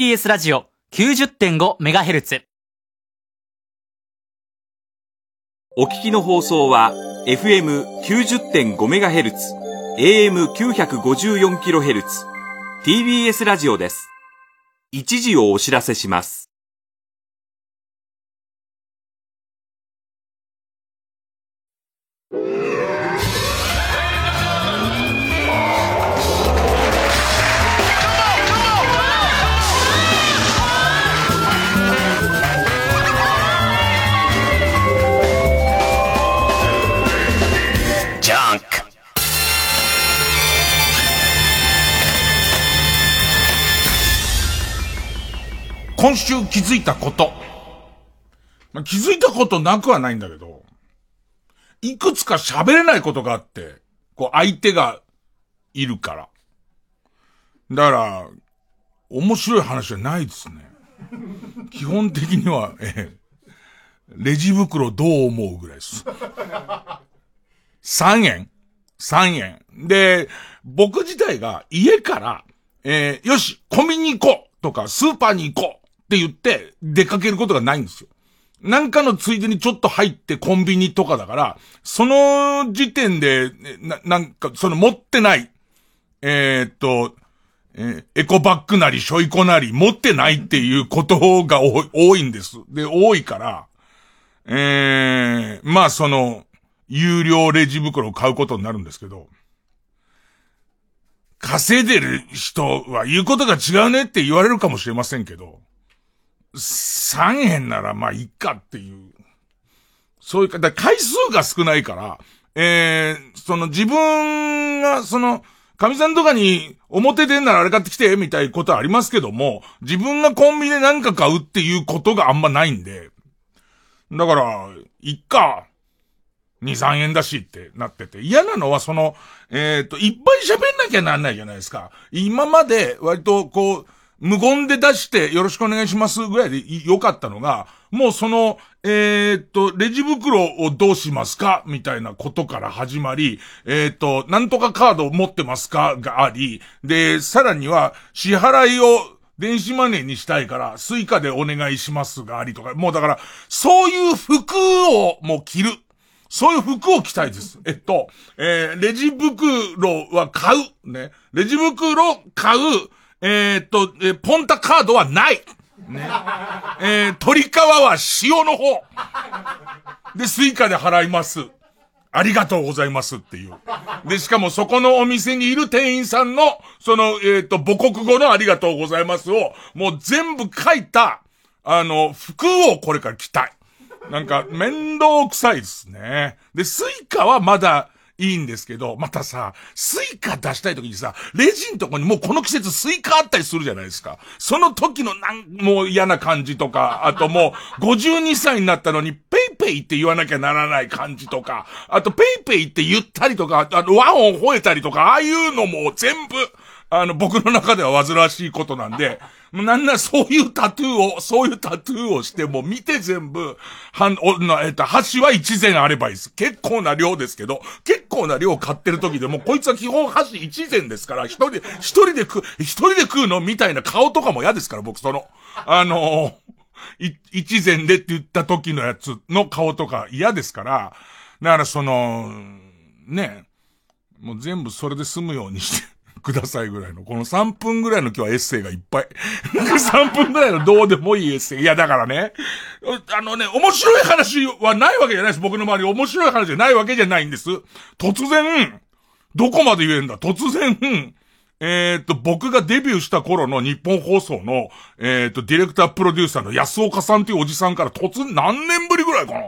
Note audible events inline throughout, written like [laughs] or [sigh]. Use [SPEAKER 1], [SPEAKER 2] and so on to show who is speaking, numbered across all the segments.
[SPEAKER 1] TBS ラジオ 90.5MHz。
[SPEAKER 2] お聞きの放送は FM90.5MHz、AM954kHz、TBS ラジオです。一時をお知らせします。
[SPEAKER 3] 今週気づいたこと。まあ、気づいたことなくはないんだけど、いくつか喋れないことがあって、こう相手がいるから。だから、面白い話じゃないですね。基本的には、ええレジ袋どう思うぐらいです。3円 ?3 円。で、僕自体が家から、えーよし、コンビニ行こうとか、スーパーに行こうって言って出かけることがないんですよ。なんかのついでにちょっと入ってコンビニとかだから、その時点で、な、なんか、その持ってない、えーっと、えーエコバッグなり、ショイコなり、持ってないっていうことが多い多いんです。で、多いから、えー、まあその、有料レジ袋を買うことになるんですけど、稼いでる人は言うことが違うねって言われるかもしれませんけど、3円ならまあいいかっていう。そういうか、だ回数が少ないから、えー、その自分が、その、神さんとかに表出んならあれ買ってきて、みたいなことはありますけども、自分がコンビニで何か買うっていうことがあんまないんで、だから、いっか。2、3円だしってなってて。嫌なのはその、えっ、と、いっぱい喋んなきゃなんないじゃないですか。今まで割とこう、無言で出してよろしくお願いしますぐらいでい良かったのが、もうその、えっ、と、レジ袋をどうしますか？みたいなことから始まり、えっ、と、なんとかカードを持ってますか？があり、で、さらには、支払いを、電子マネーにしたいから、スイカでお願いします？がありとか、もうだから、そういう服をもう着る。そういう服を着たいです。えっと、えーレジ袋は買う。ね。レジ袋買う。えーっと、えーポンタカードはない。ね。えー鳥皮は塩の方。で、スイカで払います。ありがとうございますっていう。で、しかもそこのお店にいる店員さんの、その、えっ、と、母国語のありがとうございますを、もう全部書いた、あの、服をこれから着たい。なんか、面倒くさいですね。で、スイカはまだいいんですけど、またさ、スイカ出したい時にさ、レジのとこにもうこの季節スイカあったりするじゃないですか。その時のなん、もう嫌な感じとか、あともう、52歳になったのに、 PayPay って言わなきゃならない感じとか、あと PayPay って言ったりとか、あの、ワンと吠えたりとか、ああいうのも全部、あの、僕の中では煩わしいことなんで、もうなんならそういうタトゥーを、そういうタトゥーをして、も見て全部、はん、お、な、えっと、箸は一膳あればいいです。結構な量ですけど、結構な量買ってる時でも、こいつは基本箸一膳ですから、一人で、一人で食う、一人で食うのみたいな顔とかも嫌ですから、僕その、あのー、一膳でって言った時のやつの顔とか嫌ですから、だからその、ね、もう全部それで済むようにしてくださいぐらいの、この3分ぐらいの今日はエッセイがいっぱい。[laughs] 3分ぐらいのどうでもいいエッセイ。いや、だからね、あのね、面白い話はないわけじゃないです。僕の周り面白い話じゃないわけじゃないんです。突然、どこまで言えんだ？突然、えーっと、僕がデビューした頃の日本放送の、えーっと、ディレクタープロデューサーの安岡さんっていうおじさんから突然何年ぶりぐらいかな？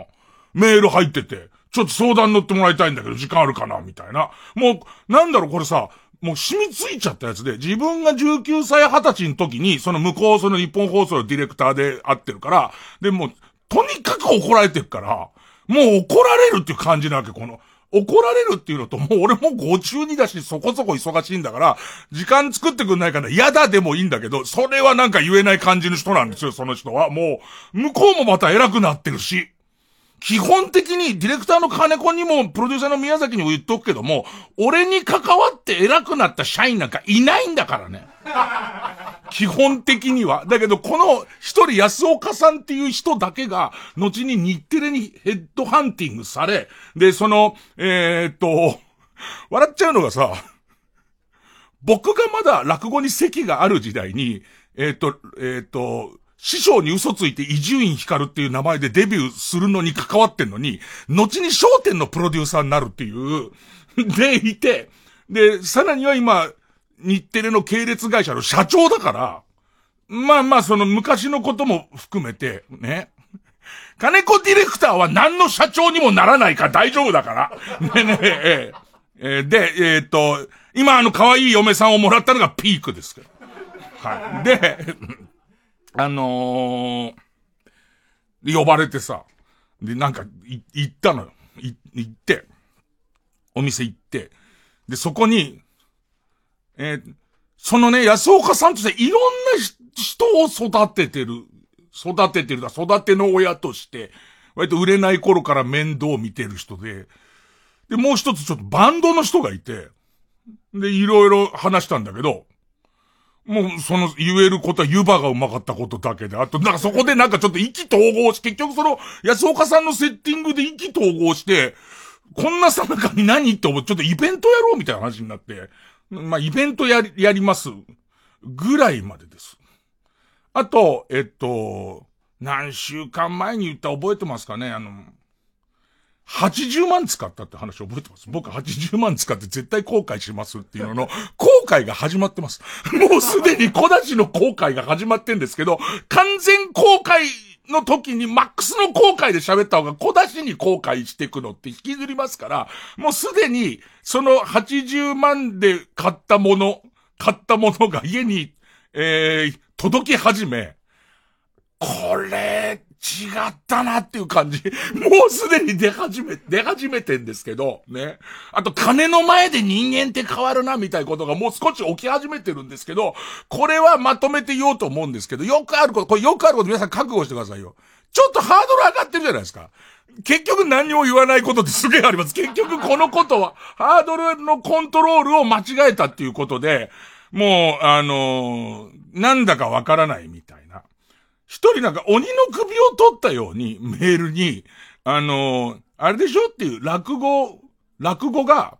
[SPEAKER 3] メール入ってて、ちょっと相談乗ってもらいたいんだけど、時間あるかな？みたいな。もう、なんだろう、これさ、もう染みついちゃったやつで、自分が19歳20歳の時に、その向こう、その日本放送のディレクターで会ってるから、で、も、とにかく怒られてるから、もう怒られるっていう感じなわけ、この。怒られるっていうのと、もう俺も52だし、そこそこ忙しいんだから、時間作ってくんないかな、嫌だでもいいんだけど、それはなんか言えない感じの人なんですよ、その人は。もう、向こうもまた偉くなってるし。基本的にディレクターの金子にも、プロデューサーの宮崎にも言っとくけども、俺に関わって偉くなった社員なんかいないんだからね。基本的には。だけど、この一人安岡さんっていう人だけが、後に日テレにヘッドハンティングされ、で、その、えー、っと、笑っちゃうのがさ、僕がまだ落語に席がある時代に、えー、っと、えー、っと、師匠に嘘ついて伊集院光っていう名前でデビューするのに関わってんのに、後に焦点のプロデューサーになるっていう、[laughs] でいて、で、さらには今、日テレの系列会社の社長だから、まあまあその昔のことも含めて、ね。金子ディレクターは何の社長にもならないか大丈夫だから。[laughs] ねねええで、えー、っと、今あの可愛い嫁さんをもらったのがピークですけど。はい。で、あのー、呼ばれてさ、で、なんか、い、行ったのよ。い、行って、お店行って、で、そこに、えー、そのね、安岡さんとしていろんな人を育ててる、育ててるだ、育ての親として、割と売れない頃から面倒を見てる人で、で、もう一つちょっとバンドの人がいて、で、いろいろ話したんだけど、もう、その、言えることは湯葉がうまかったことだけで、あと、なんかそこでなんかちょっと意気投合し、結局その、安岡さんのセッティングで意気投合して、こんなさなかに何って思う、ちょっとイベントやろうみたいな話になって、まあ、イベントやり、やります。ぐらいまでです。あと、えっと、何週間前に言った覚えてますかね？あの、80万使ったって話覚えてます？僕80万使って絶対後悔しますっていうのの、後悔が始まってます。もうすでに小出しの後悔が始まってんですけど、完全後悔の時にマックスの後悔で喋った方が小出しに後悔していくのって引きずりますから、もうすでにその80万で買ったもの、買ったものが家に、えー、届き始め、これ、違ったなっていう感じ。[laughs] もうすでに出始め、出始めてんですけど、ね。あと、金の前で人間って変わるな、みたいなことがもう少し起き始めてるんですけど、これはまとめて言おうと思うんですけど、よくあること、これよくあること皆さん覚悟してくださいよ。ちょっとハードル上がってるじゃないですか。結局何も言わないことってすげえあります。結局このことは、ハードルのコントロールを間違えたっていうことで、もう、あのー、なんだかわからないみたい。一人なんか鬼の首を取ったようにメールに、あのー、あれでしょっていう落語、落語が、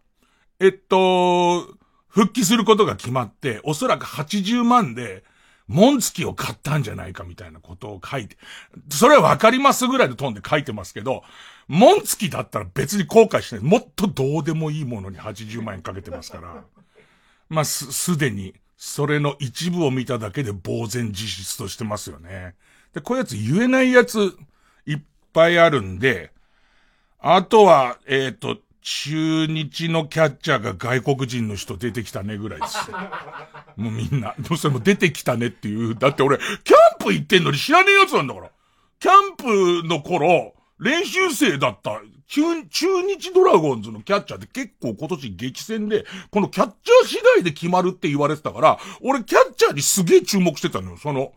[SPEAKER 3] えっと、復帰することが決まって、おそらく80万で、紋付きを買ったんじゃないかみたいなことを書いて、それはわかりますぐらいのトーンで書いてますけど、紋付きだったら別に後悔しない。もっとどうでもいいものに80万円かけてますから。まあ、す、すでに、それの一部を見ただけで呆然自失としてますよね。で、こういうやつ言えないやついっぱいあるんで、あとは、えっ、ー、と、中日のキャッチャーが外国人の人出てきたねぐらいです。[laughs] もうみんな、どうしても出てきたねっていう。だって俺、キャンプ行ってんのに知らねえやつなんだから。キャンプの頃、練習生だった中、中日ドラゴンズのキャッチャーって結構今年激戦で、このキャッチャー次第で決まるって言われてたから、俺キャッチャーにすげえ注目してたのよ、その、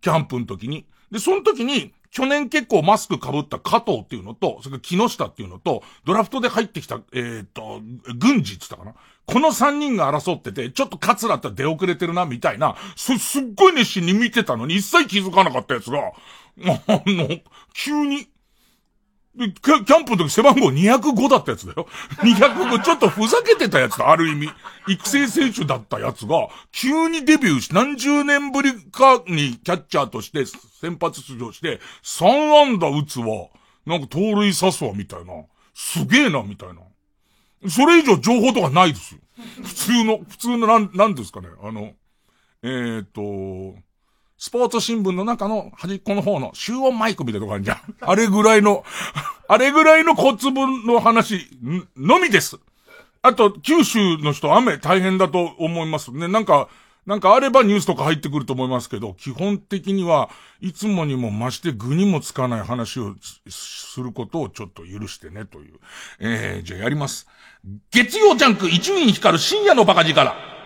[SPEAKER 3] キャンプの時に。で、その時に、去年結構マスク被った加藤っていうのと、それから木下っていうのと、ドラフトで入ってきた、えっ、と、軍事って言ったかなこの三人が争ってて、ちょっとカツラって出遅れてるな、みたいな、す、すっごい熱心に見てたのに一切気づかなかったやつが、[laughs] あの、急に、で、キャンプの時背番号205だったやつだよ。[laughs] 205、ちょっとふざけてたやつだ、ある意味。育成選手だったやつが、急にデビューし、何十年ぶりかにキャッチャーとして先発出場して、3安打打つわ、なんか盗塁刺すわ、みたいな。すげえな、みたいな。それ以上情報とかないですよ。普通の、普通のなん、なんですかね。あの、えー、っと、スポーツ新聞の中の端っこの方の集音マイクみたいなとこあるじゃん。[laughs] あれぐらいの、[laughs] あれぐらいの小粒の話のみです。あと、九州の人雨大変だと思いますね。なんか、なんかあればニュースとか入ってくると思いますけど、基本的にはいつもにも増して具にもつかない話をすることをちょっと許してねという。えー、じゃあやります。月曜ジャンク伊集院光る深夜のバカ力。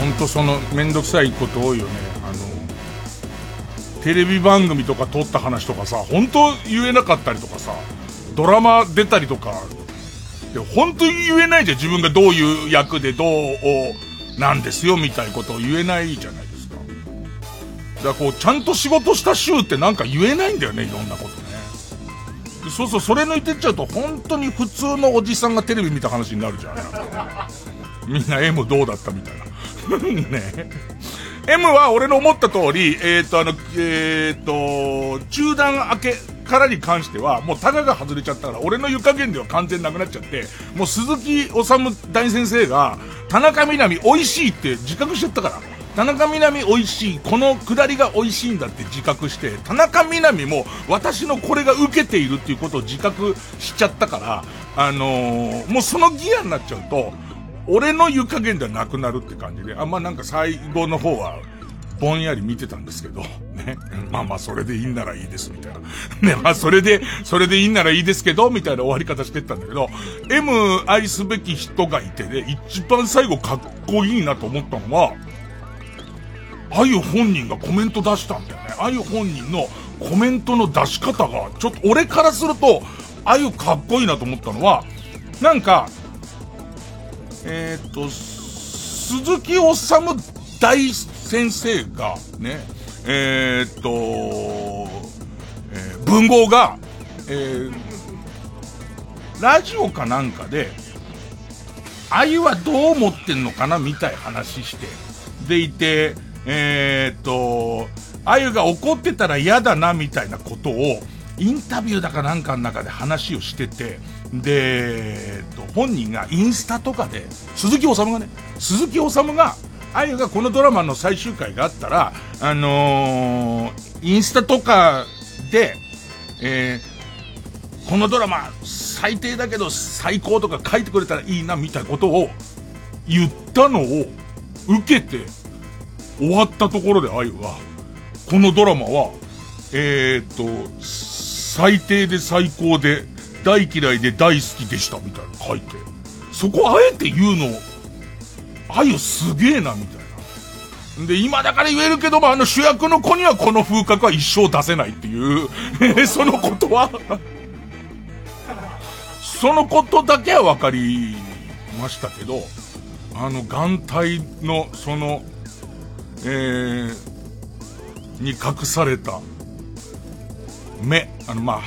[SPEAKER 3] 本当その、めんどくさいこと多いよね。あの、テレビ番組とか撮った話とかさ、本当言えなかったりとかさ、ドラマ出たりとか、で、本当に言えないじゃん。自分がどういう役でどうなんですよ、みたいなことを言えないじゃないですか。だからこう、ちゃんと仕事した週ってなんか言えないんだよね、いろんなことね。そうそう、それ抜いてっちゃうと、本当に普通のおじさんがテレビ見た話になるじゃん。みんな M どうだったみたいな。[laughs] ね M は俺の思った通り、えっ、ー、と、あの、えっ、ー、と、中断明けからに関しては、もうタガが外れちゃったから、俺の湯加減では完全なくなっちゃって、もう鈴木治大先生が、田中みな美美味しいって自覚しちゃったから。田中みな美美味しい、この下りが美味しいんだって自覚して、田中みな実も私のこれが受けているっていうことを自覚しちゃったから、あのー、もうそのギアになっちゃうと、俺の湯加減ではなくなるって感じで、あんまなんか最後の方は、ぼんやり見てたんですけど、ね。まあまあ、それでいいんならいいです、みたいな。[laughs] ね、まあ、それで、それでいいんならいいですけど、みたいな終わり方してったんだけど、M 愛すべき人がいてね、一番最後かっこいいなと思ったのは、あゆ本人がコメント出したんだよね。あゆ本人のコメントの出し方が、ちょっと俺からすると、あゆかっこいいなと思ったのは、なんか、えっ、と、鈴木治大先生が、ね、えー、っと、えー、文豪が、えー、ラジオかなんかで、あゆはどう思ってんのかなみたい話して、でいて、えー、っと、あゆが怒ってたら嫌だなみたいなことを、インタビューだかなんかの中で話をしてて、で、えっと、本人がインスタとかで、鈴木治がね、鈴木治が、あゆがこのドラマの最終回があったら、あのー、インスタとかで、えー、このドラマ最低だけど最高とか書いてくれたらいいなみたいなことを言ったのを受けて終わったところであゆは、このドラマは、えー、っと、最低で最高で大嫌いで大好きでしたみたいな書いて、そこあえて言うのあゆすげえな、みたいな。で、今だから言えるけども、あの主役の子にはこの風格は一生出せないっていう、[laughs] そのことは [laughs] そのことだけは分かりましたけど、あの、眼帯の、その、えー、に隠された、目、あの、まあ、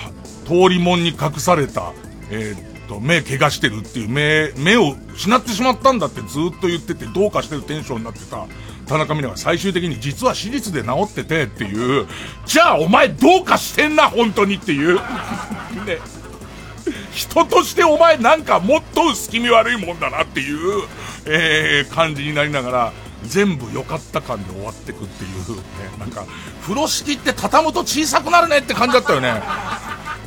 [SPEAKER 3] 通り門に隠された、えー、と、目怪我してるっていう目、目を失ってしまったんだってずっと言ってて、どうかしてるテンションになってた田中美奈が最終的に実は手術で治っててっていう、じゃあお前どうかしてんな、本当にっていう。[laughs] ね。人としてお前なんかもっと薄気味悪いもんだなっていう、えー、感じになりながら、全部良かった感で終わってくっていう、ね、なんか、風呂敷って畳むと小さくなるねって感じだったよね。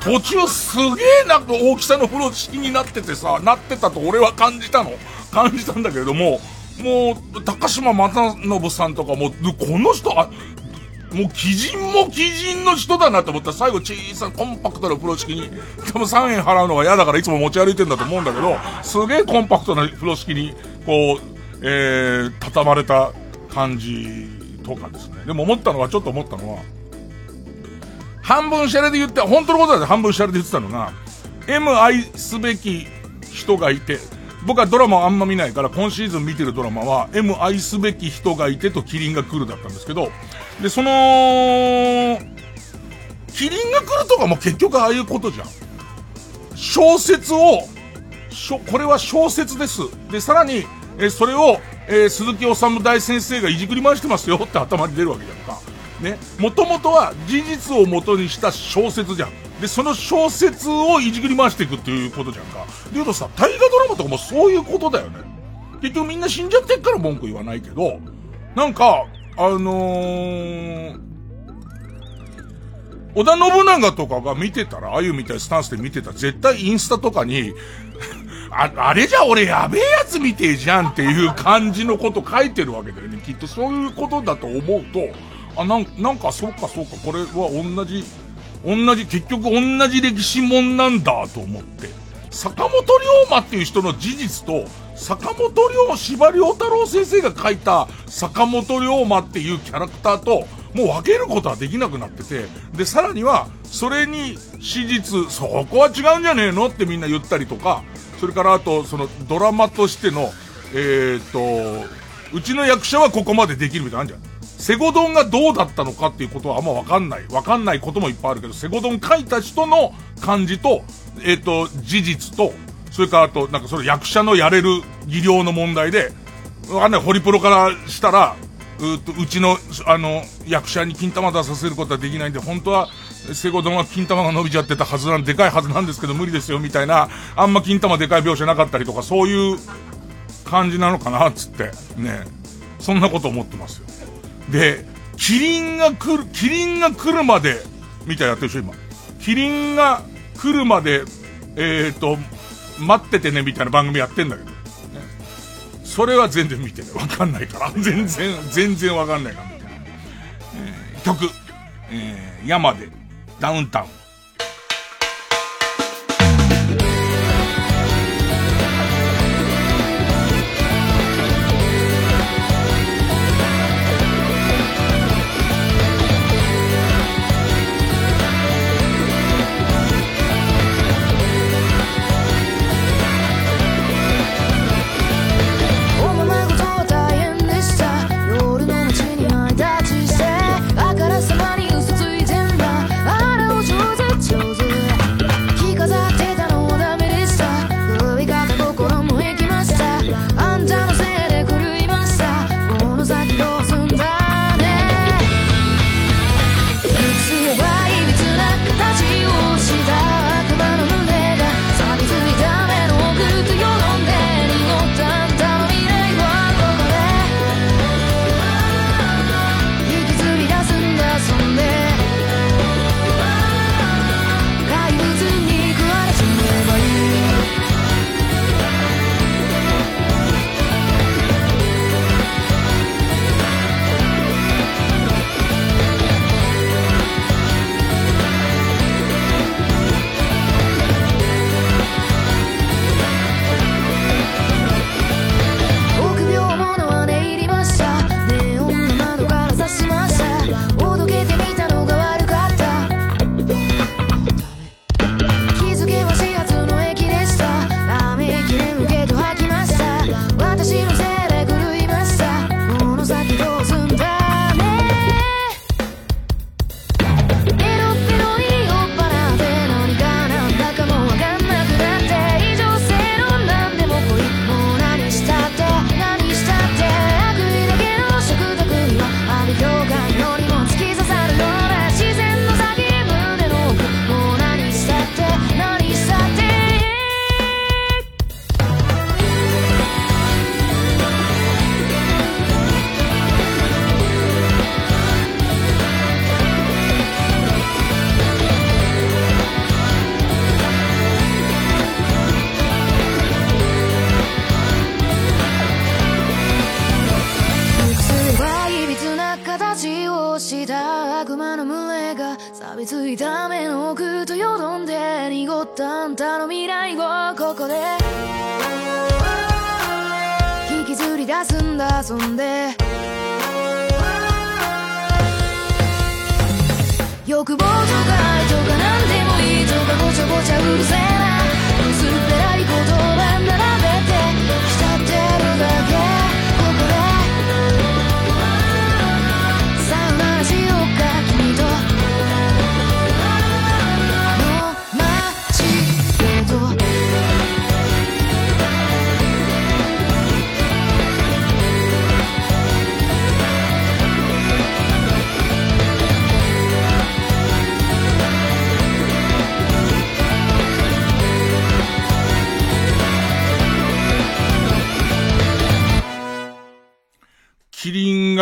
[SPEAKER 3] 途中すげえなんか大きさの風呂敷になっててさ、なってたと俺は感じたの。感じたんだけれども、もう、高島正信さんとかも、この人、あ、もう鬼人も鬼人の人だなと思ったら最後小さなコンパクトな風呂敷に、多分3円払うのが嫌だからいつも持ち歩いてんだと思うんだけど、すげえコンパクトな風呂敷に、こう、えー、畳まれた感じとかですね。でも思ったのは、ちょっと思ったのは、半分シャレで言って、本当のことだって半分シャレで言ってたのが、M 愛すべき人がいて、僕はドラマをあんま見ないから、今シーズン見てるドラマは、M 愛すべき人がいてとキリンが来るだったんですけど、で、その、キリンが来るとかも結局ああいうことじゃん。小説を、これは小説です。で、さらに、えそれを、えー、鈴木治大先生がいじくり回してますよって頭に出るわけじゃんか。ね、もともとは事実をもとにした小説じゃん。で、その小説をいじくり回していくっていうことじゃんか。で言うとさ、大河ドラマとかもそういうことだよね。結局みんな死んじゃってっから文句言わないけど、なんか、あのー、織田信長とかが見てたら、ああいうみたいなスタンスで見てたら、絶対インスタとかにあ、あれじゃ俺やべえやつみてえじゃんっていう感じのこと書いてるわけだよね。きっとそういうことだと思うと、あ、なんなんかそうかそうか、これは同じ、同じ、結局同じ歴史もんなんだと思って。坂本龍馬っていう人の事実と、
[SPEAKER 4] 坂本龍、司馬遼太郎先生が書いた坂本龍馬っていうキャラクターと、もう分けることはできなくなってて、で、さらには、それに史実、そこは違うんじゃねえのってみんな言ったりとか、それからあと、そのドラマとしての、えー、っと、うちの役者はここまでできるみたいなのあるじゃん。セゴドンがどうだったのかっていうことはあんまわかんない。わかんないこともいっぱいあるけど、セゴドン書いた人の感じと、えっ、ー、と、事実と、それからあと、なんかその役者のやれる技量の問題で、わかんない、ホリプロからしたら、うとうちの、あの、役者に金玉出させることはできないんで、本当は、セゴドンは金玉が伸びちゃってたはずなんでかいはずなんですけど無理ですよ、みたいな、あんま金玉でかい描写なかったりとか、そういう感じなのかな、つって。ね。そんなこと思ってますよ。で、キリンが来る、キリンが来るまで、みたいやってるでしょ、今。キリンが来るまで、えっ、ー、と、待っててね、みたいな番組やってんだけど。それは全然見てない。わかんないから。[laughs] 全然、全然わかんないから、みたいな。えー、曲、えー、山で、ダウンタウン。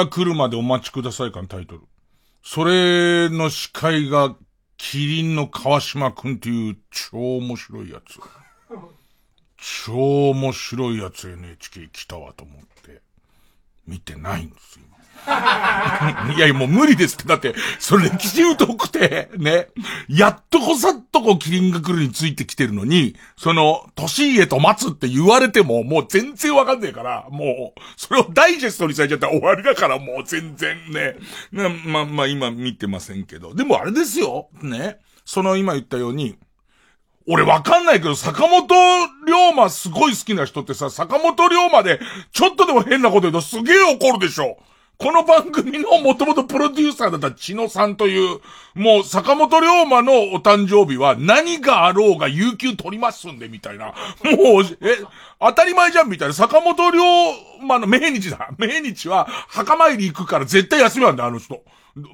[SPEAKER 4] が来るまでお待ちくださいかのタイトル。それの司会が、キリンの川島くんっていう超面白いやつ。超面白いやつ NHK 来たわと思って。
[SPEAKER 3] 見てないんですよ。[laughs] いやいや、もう無理ですって。だって、それ歴史疎くて、ね。やっとこさっとこう、キリンが来るについてきてるのに、その、年家と待つって言われても、もう全然わかんねえから、もう、それをダイジェストにされちゃったら終わりだから、もう全然ね。ねまあまあ今見てませんけど。でもあれですよ。ね。その今言ったように、俺わかんないけど、坂本龍馬すごい好きな人ってさ、坂本龍馬で、ちょっとでも変なこと言うとすげえ怒るでしょ。この番組のもともとプロデューサーだった千野さんという、もう坂本龍馬のお誕生日は何があろうが有給取りますんで、みたいな。もう、え、当たり前じゃん、みたいな。坂本龍馬の命日だ。命日は墓参り行くから絶対休みなんだ、あの人。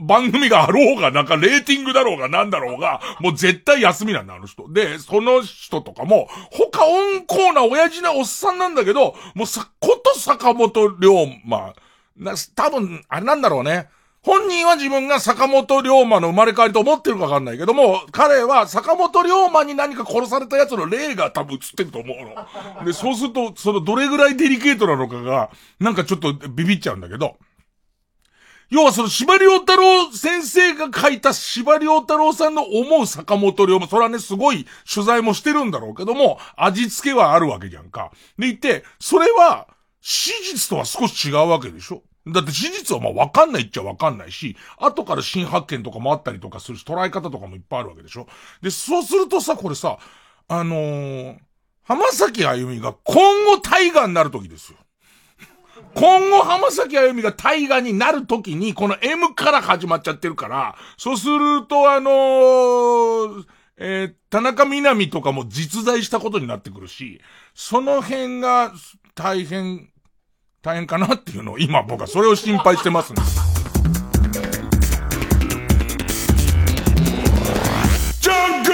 [SPEAKER 3] 番組があろうが、なんかレーティングだろうがなんだろうが、もう絶対休みなんだ、あの人。で、その人とかも、他温厚な親父なおっさんなんだけど、もうさ、こと坂本龍馬、な、多分、あれなんだろうね。本人は自分が坂本龍馬の生まれ変わりと思ってるかわかんないけども、彼は坂本龍馬に何か殺された奴の霊が多分映ってると思うの。で、そうすると、そのどれぐらいデリケートなのかが、なんかちょっとビビっちゃうんだけど。要はその司馬遼太郎先生が書いた司馬遼太郎さんの思う坂本龍馬、それはね、すごい取材もしてるんだろうけども、味付けはあるわけじゃんか。でいて、それは、史実とは少し違うわけでしょだって史実はまあわかんないっちゃわかんないし、後から新発見とかもあったりとかするし、捉え方とかもいっぱいあるわけでしょで、そうするとさ、これさ、あのー、浜崎あゆみが今後大河になる時ですよ。今後浜崎あゆみが大河になる時に、この M から始まっちゃってるから、そうするとあのー、えー、田中みな実とかも実在したことになってくるし、その辺が大変大変かなっていうのを今僕はそれを心配してますんでジャンク。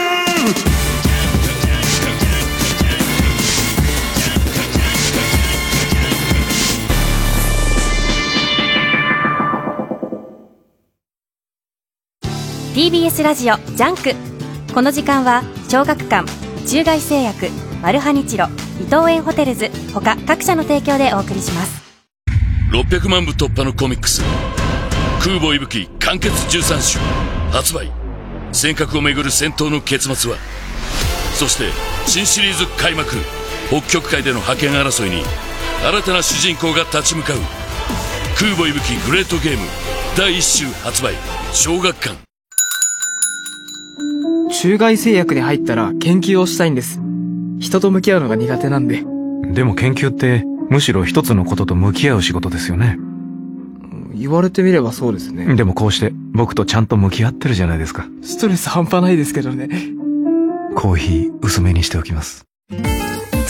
[SPEAKER 5] TBS ラジオ JUNK。この時間は小学館中外製薬マルハニチロ伊藤園ホテルズ他各社の提供でお送りします。
[SPEAKER 6] 600万部突破のコミックス空母息吹完結13種発売。尖閣をめぐる戦闘の結末はそして新シリーズ開幕北極海での覇権争いに新たな主人公が立ち向かう。空母息吹グレートゲーム第1週発売。小学館。
[SPEAKER 7] 中外製薬に入ったら研究をしたいんです人と向き合うのが苦手なんで
[SPEAKER 8] でも研究ってむしろ一つのことと向き合う仕事ですよね。
[SPEAKER 7] 言われてみればそうですね。
[SPEAKER 8] でもこうして僕とちゃんと向き合ってるじゃないですか。
[SPEAKER 7] ストレス半端ないですけどね。
[SPEAKER 8] コーヒー薄めにしておきます。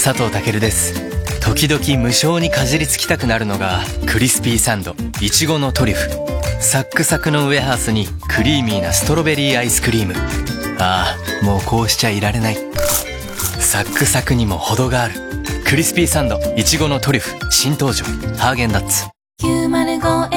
[SPEAKER 9] 佐藤健です。時々無性にかじりつきたくなるのがクリスピーサンドいちごのトリュフサックサクのウエハースにクリーミーなストロベリーアイスクリームああもうこうしちゃいられないサックサクにも程がある。クリスピーサンドいちごのトリュフ新登場。ハーゲンダッツ。
[SPEAKER 3] 905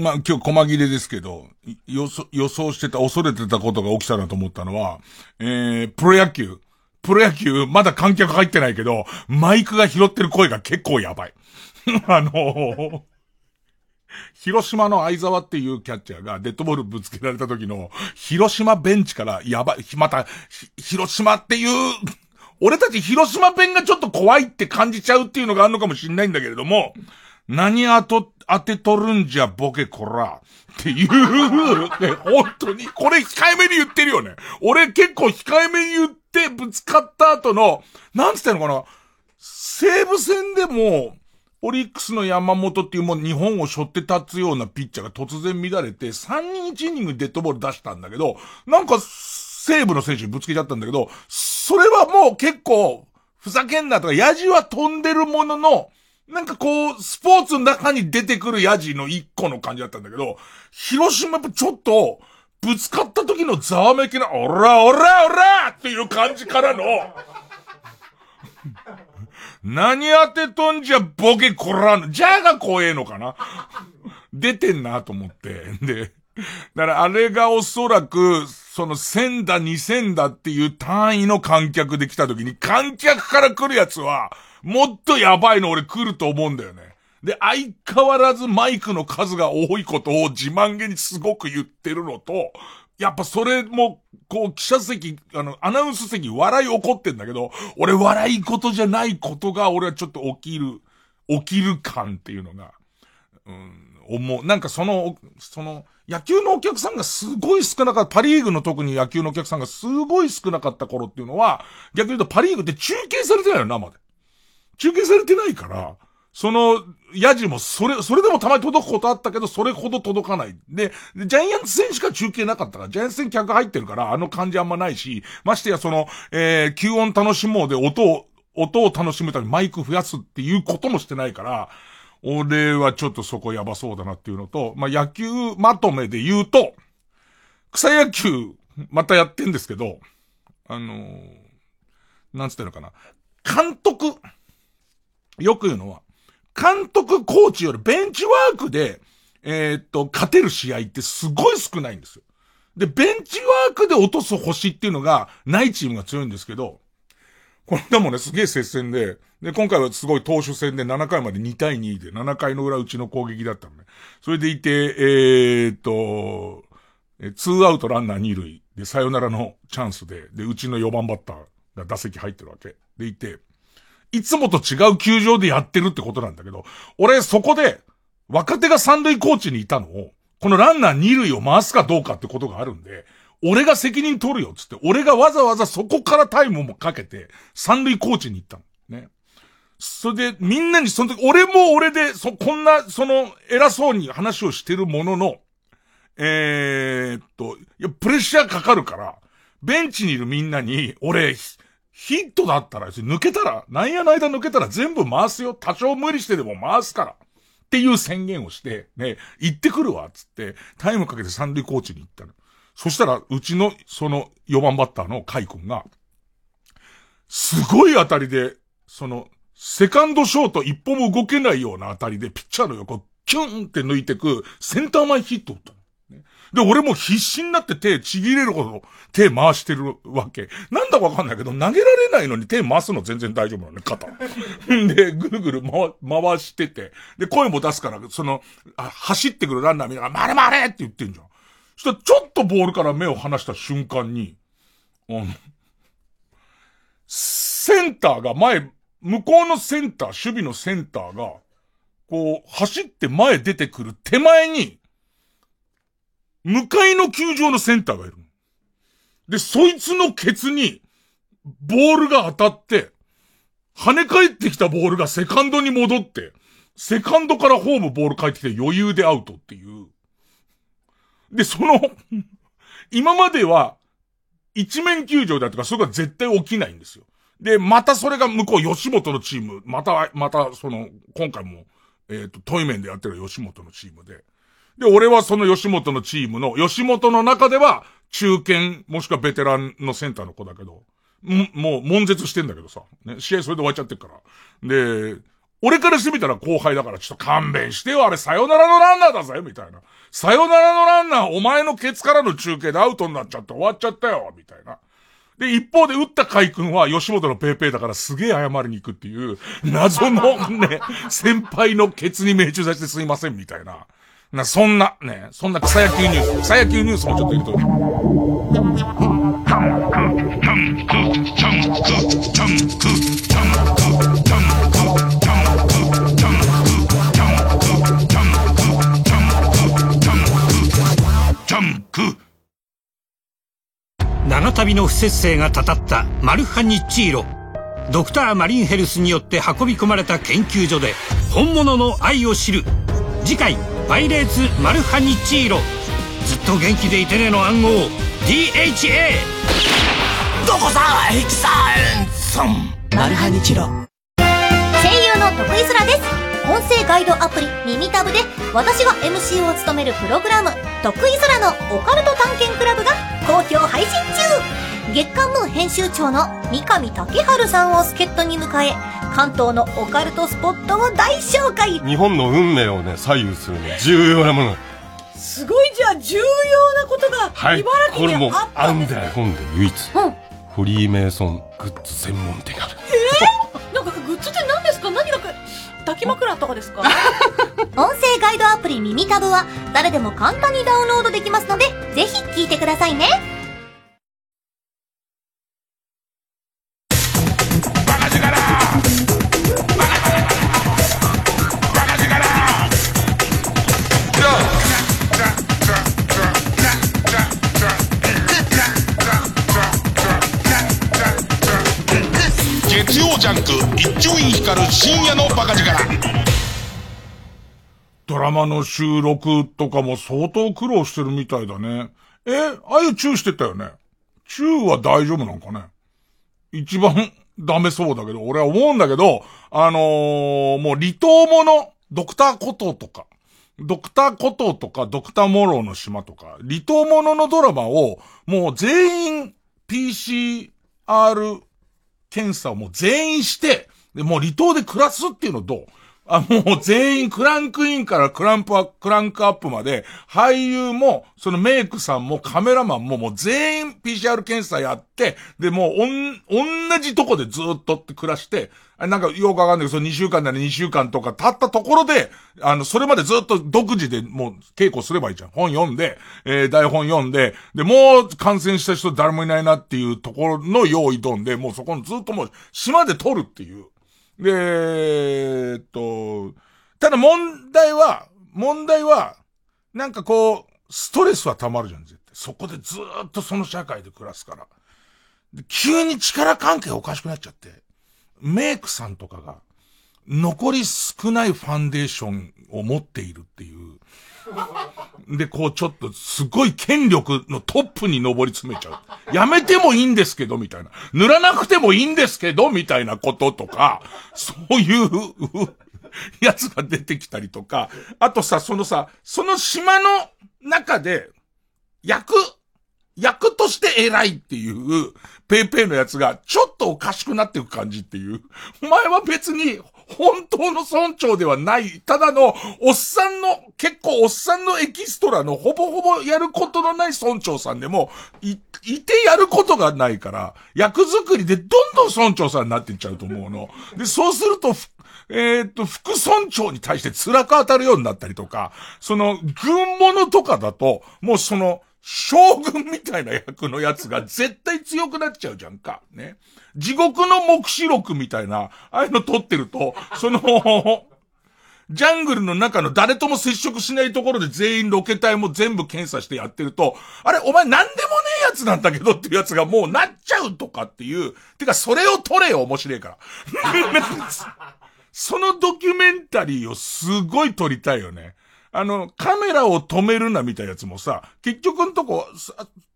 [SPEAKER 3] まあ、今日細切れですけど、予想、予想してた、恐れてたことが起きたなと思ったのは、えー、プロ野球。プロ野球、まだ観客入ってないけど、マイクが拾ってる声が結構やばい。[laughs] あのー、広島の相沢っていうキャッチャーがデッドボールぶつけられた時の、広島ベンチからやばい、また、広島っていう、俺たち広島弁がちょっと怖いって感じちゃうっていうのがあるのかもしんないんだけれども、何当と、当てとるんじゃボケこら。っていう、ね、本当に。これ控えめに言ってるよね。俺結構控えめに言ってぶつかった後の、なんつってんのかな。西武戦でも、オリックスの山本っていうもう日本を背負って立つようなピッチャーが突然乱れて、3人1イニングデッドボール出したんだけど、なんか西武の選手にぶつけちゃったんだけど、それはもう結構、ふざけんなとか、ヤジは飛んでるものの、なんかこう、スポーツの中に出てくるヤジの一個の感じだったんだけど、広島やっぱちょっと、ぶつかった時のざわめきな、オラオラオラ!っていう感じからの、何当てとんじゃボケこらん、じゃが怖えのかな？出てんなと思って。で、だからあれがおそらく、その1000だ2000だっていう単位の観客で来た時に、観客から来るやつは、もっとやばいの俺来ると思うんだよね。で、相変わらずマイクの数が多いことを自慢げにすごく言ってるのと、やっぱそれも、こう、記者席、あの、アナウンス席笑い起こってんだけど、俺笑いことじゃないことが俺はちょっと起きる、起きる感っていうのが、うん、思う。なんかその、その、野球のお客さんがすごい少なかった、パリーグの特に野球のお客さんがすごい少なかった頃っていうのは、逆に言うとパリーグって中継されてないよ、生で。中継されてないから、その、ヤジもそれ、それでもたまに届くことあったけど、それほど届かない。で、ジャイアンツ戦しか中継なかったから、ジャイアンツ戦客入ってるから、あの感じあんまないし、ましてやその、えー、吸音楽しもうで音を、音を楽しむためにマイク増やすっていうこともしてないから、俺はちょっとそこやばそうだなっていうのと、まあ、野球まとめで言うと、草野球、またやってんですけど、あのー、なんつってのかな。監督、よく言うのは、監督、コーチよりベンチワークで、えー、っと、勝てる試合ってすごい少ないんですよ。で、ベンチワークで落とす星っていうのがないチームが強いんですけど、これでもね、すげえ接戦で、で、今回はすごい投手戦で7回まで2対2で、7回の裏うちの攻撃だったのね。それでいて、えー、っと、2アウトランナー2塁で、サヨナラのチャンスで、で、うちの4番バッターが打席入ってるわけ。でいて、いつもと違う球場でやってるってことなんだけど、俺そこで、若手が三塁コーチにいたのを、このランナー二塁を回すかどうかってことがあるんで、俺が責任取るよっつって、俺がわざわざそこからタイムもかけて、三塁コーチに行ったの。ね。それで、みんなにその時、俺も俺で、そ、こんな、その、偉そうに話をしてるものの、えー、っと、いや、プレッシャーかかるから、ベンチにいるみんなに、俺、ヒットだったら、抜けたら、なんやの間抜けたら全部回すよ。多少無理してでも回すから。っていう宣言をして、ね、行ってくるわ、つって、タイムかけて三塁コーチに行ったの。そしたら、うちの、その、4番バッターのカイ君が、すごい当たりで、その、セカンドショート一歩も動けないような当たりで、ピッチャーの横、キュンって抜いてく、センター前ヒット打ったの。で、俺も必死になって手ちぎれるほど手回してるわけ。なんだかわかんないけど、投げられないのに手回すの全然大丈夫なのね、肩。[laughs] で、ぐるぐる回、回してて。で、声も出すから、その、走ってくるランナー見ながら、丸々って言ってんじゃん。そしたら、ちょっとボールから目を離した瞬間に、あの、センターが前、向こうのセンター、守備のセンターが、こう、走って前出てくる手前に、向かいの球場のセンターがいる。で、そいつのケツに、ボールが当たって、跳ね返ってきたボールがセカンドに戻って、セカンドからホームボール返ってきて余裕でアウトっていう。で、その今までは、一面球場だとか、それが絶対起きないんですよ。で、またそれが向こう吉本のチーム、また、また、その、今回も、えっ、ー、と、トイメンでやってる吉本のチームで、で、俺はその吉本のチームの、吉本の中では、中堅、もしくはベテランのセンターの子だけど、もう、悶絶してんだけどさ、ね、試合それで終わっちゃってるから。で、俺からしてみたら後輩だからちょっと勘弁してよ、あれさよならのランナーだぜ、みたいな。さよならのランナー、お前のケツからの中継でアウトになっちゃって終わっちゃったよ、みたいな。で、一方で打った海君は吉本のペーペーだからすげえ謝りに行くっていう、謎のね、[laughs] 先輩のケツに命中させてすいません、みたいな。な、そんな、ね、そんな草野球ニュース、草野球ニュースもちょっと言うと。
[SPEAKER 10] 長旅の不節制がたたったマルハニチーロドクターマリンヘルスによって運び込まれた研究所で本物の愛を知る次回パイレーツマルハニチーロ。ずっと元気でいてねの暗号。DHA
[SPEAKER 11] どこさエキサンソンマルハニチロ。
[SPEAKER 12] 声優の徳井空です。音声ガイドアプリ耳タブで私が MC を務めるプログラム「徳井空のオカルト探検クラブ」が好評配信中。月刊ムー編集長の三上竹春さんを助っ人に迎え関東のオカルトスポットを大紹介。
[SPEAKER 13] 日本の運命をね左右するね重要なもの。
[SPEAKER 14] すごいじゃあ重要なことが
[SPEAKER 13] はい。
[SPEAKER 14] 茨城
[SPEAKER 13] これも
[SPEAKER 14] にあった
[SPEAKER 13] あ
[SPEAKER 14] んですね。
[SPEAKER 13] んだよ日本で唯一。
[SPEAKER 14] うん。
[SPEAKER 13] フリーメイソングッズ専門店がある
[SPEAKER 14] き枕とかですか？[laughs]
[SPEAKER 12] 音声ガイドアプリ耳タブは誰でも簡単にダウンロードできますのでぜひ聞いてくださいね。
[SPEAKER 3] ドラマの収録とかも相当苦労してるみたいだね。え、あゆチューしてたよね。チューは大丈夫なんかね。一番ダメそうだけど、俺は思うんだけど、あのー、もう離島もの、ドクターコトーとか、ドクターコトーとか、ドクターモローの島とか、離島もののドラマを、もう全員 PCR 検査をもう全員して、で、もう離島で暮らすっていうのどう？あ、もう全員クランクインからクランプアクランクアップまで、俳優も、そのメイクさんもカメラマンももう全員 PCR 検査やって、で、もうおん、同じとこでずっとって暮らして、あなんかよくわかんないけど、その2週間なり2週間とか経ったところで、あの、それまでずっと独自でもう稽古すればいいじゃん。本読んで、えー台本読んで、で、もう感染した人誰もいないなっていうところの用意どんで、もうそこのずっともう島で撮るっていう。で、えっと、ただ問題は、問題は、なんかこう、ストレスは溜まるじゃん、絶対。そこでずっとその社会で暮らすから。で急に力関係おかしくなっちゃって、メイクさんとかが、残り少ないファンデーションを持っているっていう。[laughs] で、こうちょっとすごい権力のトップに上り詰めちゃう。やめてもいいんですけど、みたいな。塗らなくてもいいんですけど、みたいなこととか、そういう、[laughs] やつが出てきたりとか、あとさ、そのさ、その島の中で、役、役として偉いっていう、ペーペーのやつが、ちょっとおかしくなっていく感じっていう。お前は別に、本当の村長ではない、ただの、おっさんの、結構おっさんのエキストラのほぼほぼやることのない村長さんでも、い、いてやることがないから、役作りでどんどん村長さんになっていっちゃうと思うの。で、そうすると、えっと、副村長に対して辛く当たるようになったりとか、その、軍物とかだと、もうその、将軍みたいな役のやつが絶対強くなっちゃうじゃんか。ね。地獄の目視録みたいな、ああいうの撮ってると、その、ジャングルの中の誰とも接触しないところで全員ロケ隊も全部検査してやってると、あれ、お前なんでもねえやつなんだけどっていうやつがもうなっちゃうとかっていう、てかそれを撮れよ、面白いから。[laughs] そのドキュメンタリーをすごい撮りたいよね。あの、カメラを止めるなみたいなやつもさ、結局のとこ、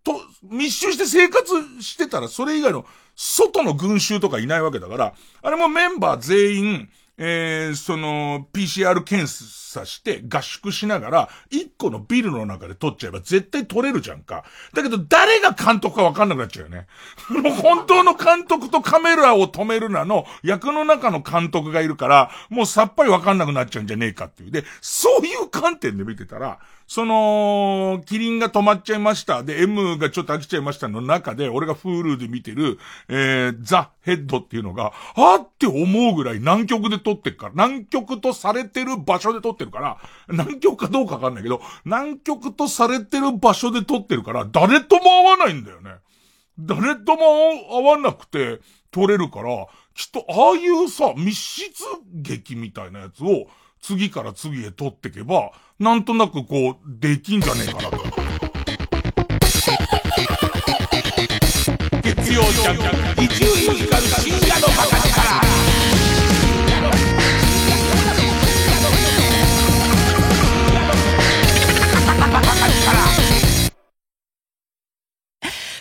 [SPEAKER 3] と、密集して生活してたらそれ以外の外の群衆とかいないわけだから、あれもメンバー全員、えー、その、PCR 検査して合宿しながら、一個のビルの中で撮っちゃえば絶対撮れるじゃんか。だけど誰が監督かわかんなくなっちゃうよね。[laughs] もう本当の監督とカメラを止めるなの役の中の監督がいるから、もうさっぱりわかんなくなっちゃうんじゃねえかっていう。で、そういう観点で見てたら、その、キリンが止まっちゃいました。で、M がちょっと飽きちゃいましたの中で、俺が Hulu で見てる、えー、ザ・ヘッドっていうのが、あって思うぐらい南極で撮ってるから、南極とされてる場所で撮ってるから、南極かどうかわかんないけど、南極とされてる場所で撮ってるから、誰とも会わないんだよね。誰とも会わなくて撮れるから、きっとああいうさ、密室劇みたいなやつを、次から次へ撮ってけば、なんとなくこう、できんじゃねえかなと。月曜ジャンク、伊集院光深夜のバカ力。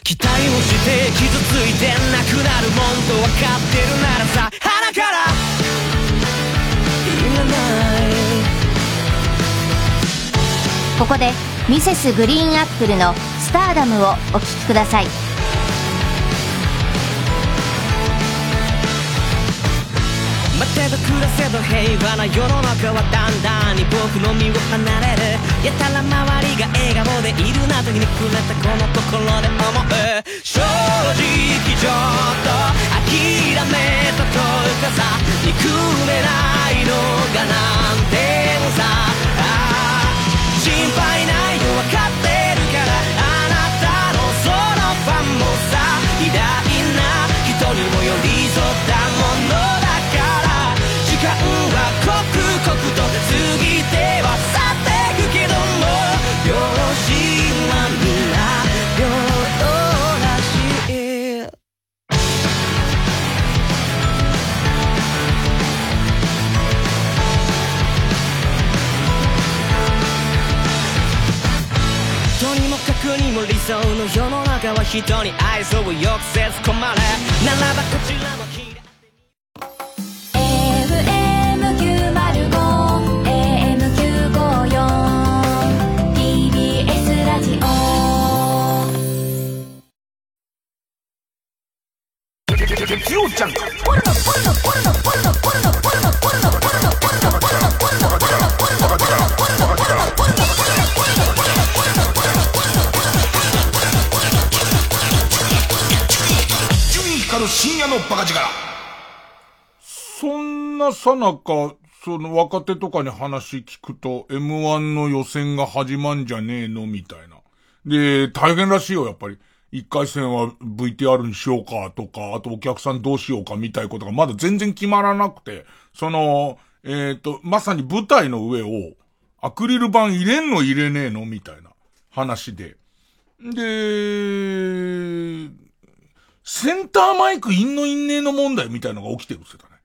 [SPEAKER 11] 期待をして傷ついてなくなるもんと分かってるならさ
[SPEAKER 12] ここでミセスグリーンアップルの「スターダム」をお聴きください。
[SPEAKER 11] 待てど暮らせど平和な世の中はだんだんに僕の身を離れる。やたら周りが笑顔でいるな時にくれたこの心で思う。正直ちょっと諦めたというかさ憎めないのがなんてもさ。心配ないよ分かってるから。あなたのそのファンもさ偉大な人にも寄り添ったものだから。時間は刻々と過ぎては去っていくけども。にもかくにも理想の世の中は人に愛想をよくせず込まれならばこちらも
[SPEAKER 15] FM954 ラジ
[SPEAKER 16] 月曜ジャ深夜のバカ力
[SPEAKER 3] そんなさなか、その若手とかに話聞くと、M1 の予選が始まんじゃねえのみたいな。で、大変らしいよ、やっぱり。一回戦は VTR にしようかとか、あとお客さんどうしようかみたいなことがまだ全然決まらなくて、その、えっ、と、まさに舞台の上を、アクリル板入れんの入れねえのみたいな話で。で、センターマイクインのインネーの問題みたいのが起きてるって言ってたね。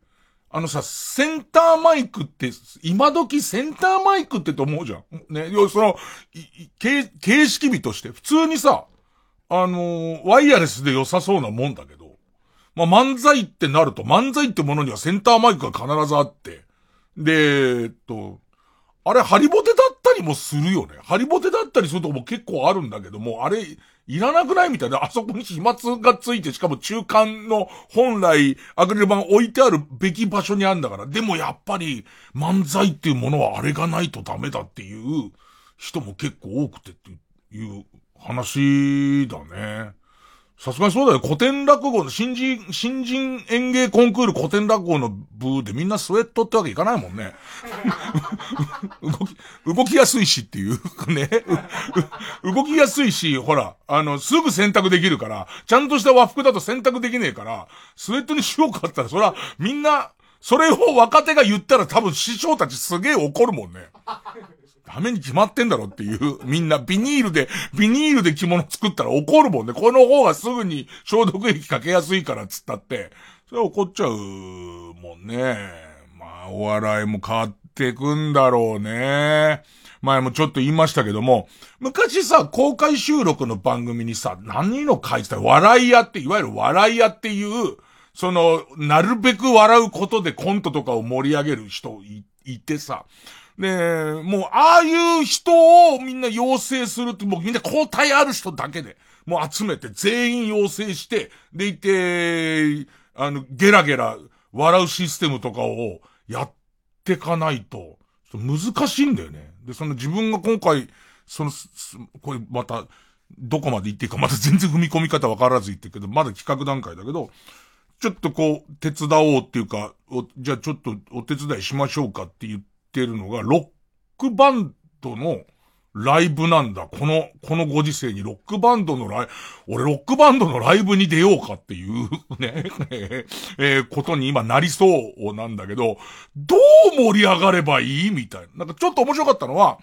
[SPEAKER 3] あのさ、センターマイクって、今時センターマイクってと思うじゃん。ね。要その、いい形形式美として、普通にさ、あのーワイヤレスで良さそうなもんだけど、まあ、漫才ってなると、漫才ってものにはセンターマイクが必ずあって、で、えっと、あれ、ハリボテだったりもするよね。ハリボテだったりするとこも結構あるんだけども、あれ、いらなくないみたいな。あそこに飛沫がついて、しかも中間の本来アクリル板置いてあるべき場所にあるんだから。でもやっぱり漫才っていうものはあれがないとダメだっていう人も結構多くてっていう話だね。さすがにそうだよ。古典落語の新人、新人演芸コンクール古典落語の部でみんなスウェットってわけいかないもんね。[laughs] 動き、動きやすいしっていう、[laughs] ね。動きやすいし、ほら、あの、すぐ洗濯できるから、ちゃんとした和服だと洗濯できねえから、スウェットにしようかったら、それはみんな、それを若手が言ったら多分師匠たちすげえ怒るもんね。ダメに決まってんだろっていう、みんなビニールで、ビニールで着物作ったら怒るもんね。この方がすぐに消毒液かけやすいからっつったって、それは怒っちゃうもんね。まあ、お笑いも変わってくんだろうね。前もちょっと言いましたけども、昔さ、公開収録の番組にさ、何の書いてた笑い屋って、いわゆる笑い屋っていう、その、なるべく笑うことでコントとかを盛り上げる人いいてさ、で、もう、ああいう人をみんな養成するって、もうみんな交代ある人だけで、もう集めて全員養成して、でいて、あの、ゲラゲラ笑うシステムとかをやってかないと、難しいんだよね。で、その自分が今回、その、すこれまた、どこまで行っていいか、まだ全然踏み込み方わからず言ってるけど、まだ企画段階だけど、ちょっとこう、手伝おうっていうか、おじゃあちょっとお手伝いしましょうかって言ってるのが、ロックバンドのライブなんだ。この、このご時世にロックバンドのライ、俺ロックバンドのライブに出ようかっていう [laughs] ね、ええことに今なりそうなんだけど、どう盛り上がればいい？みたいな。なんかちょっと面白かったのは、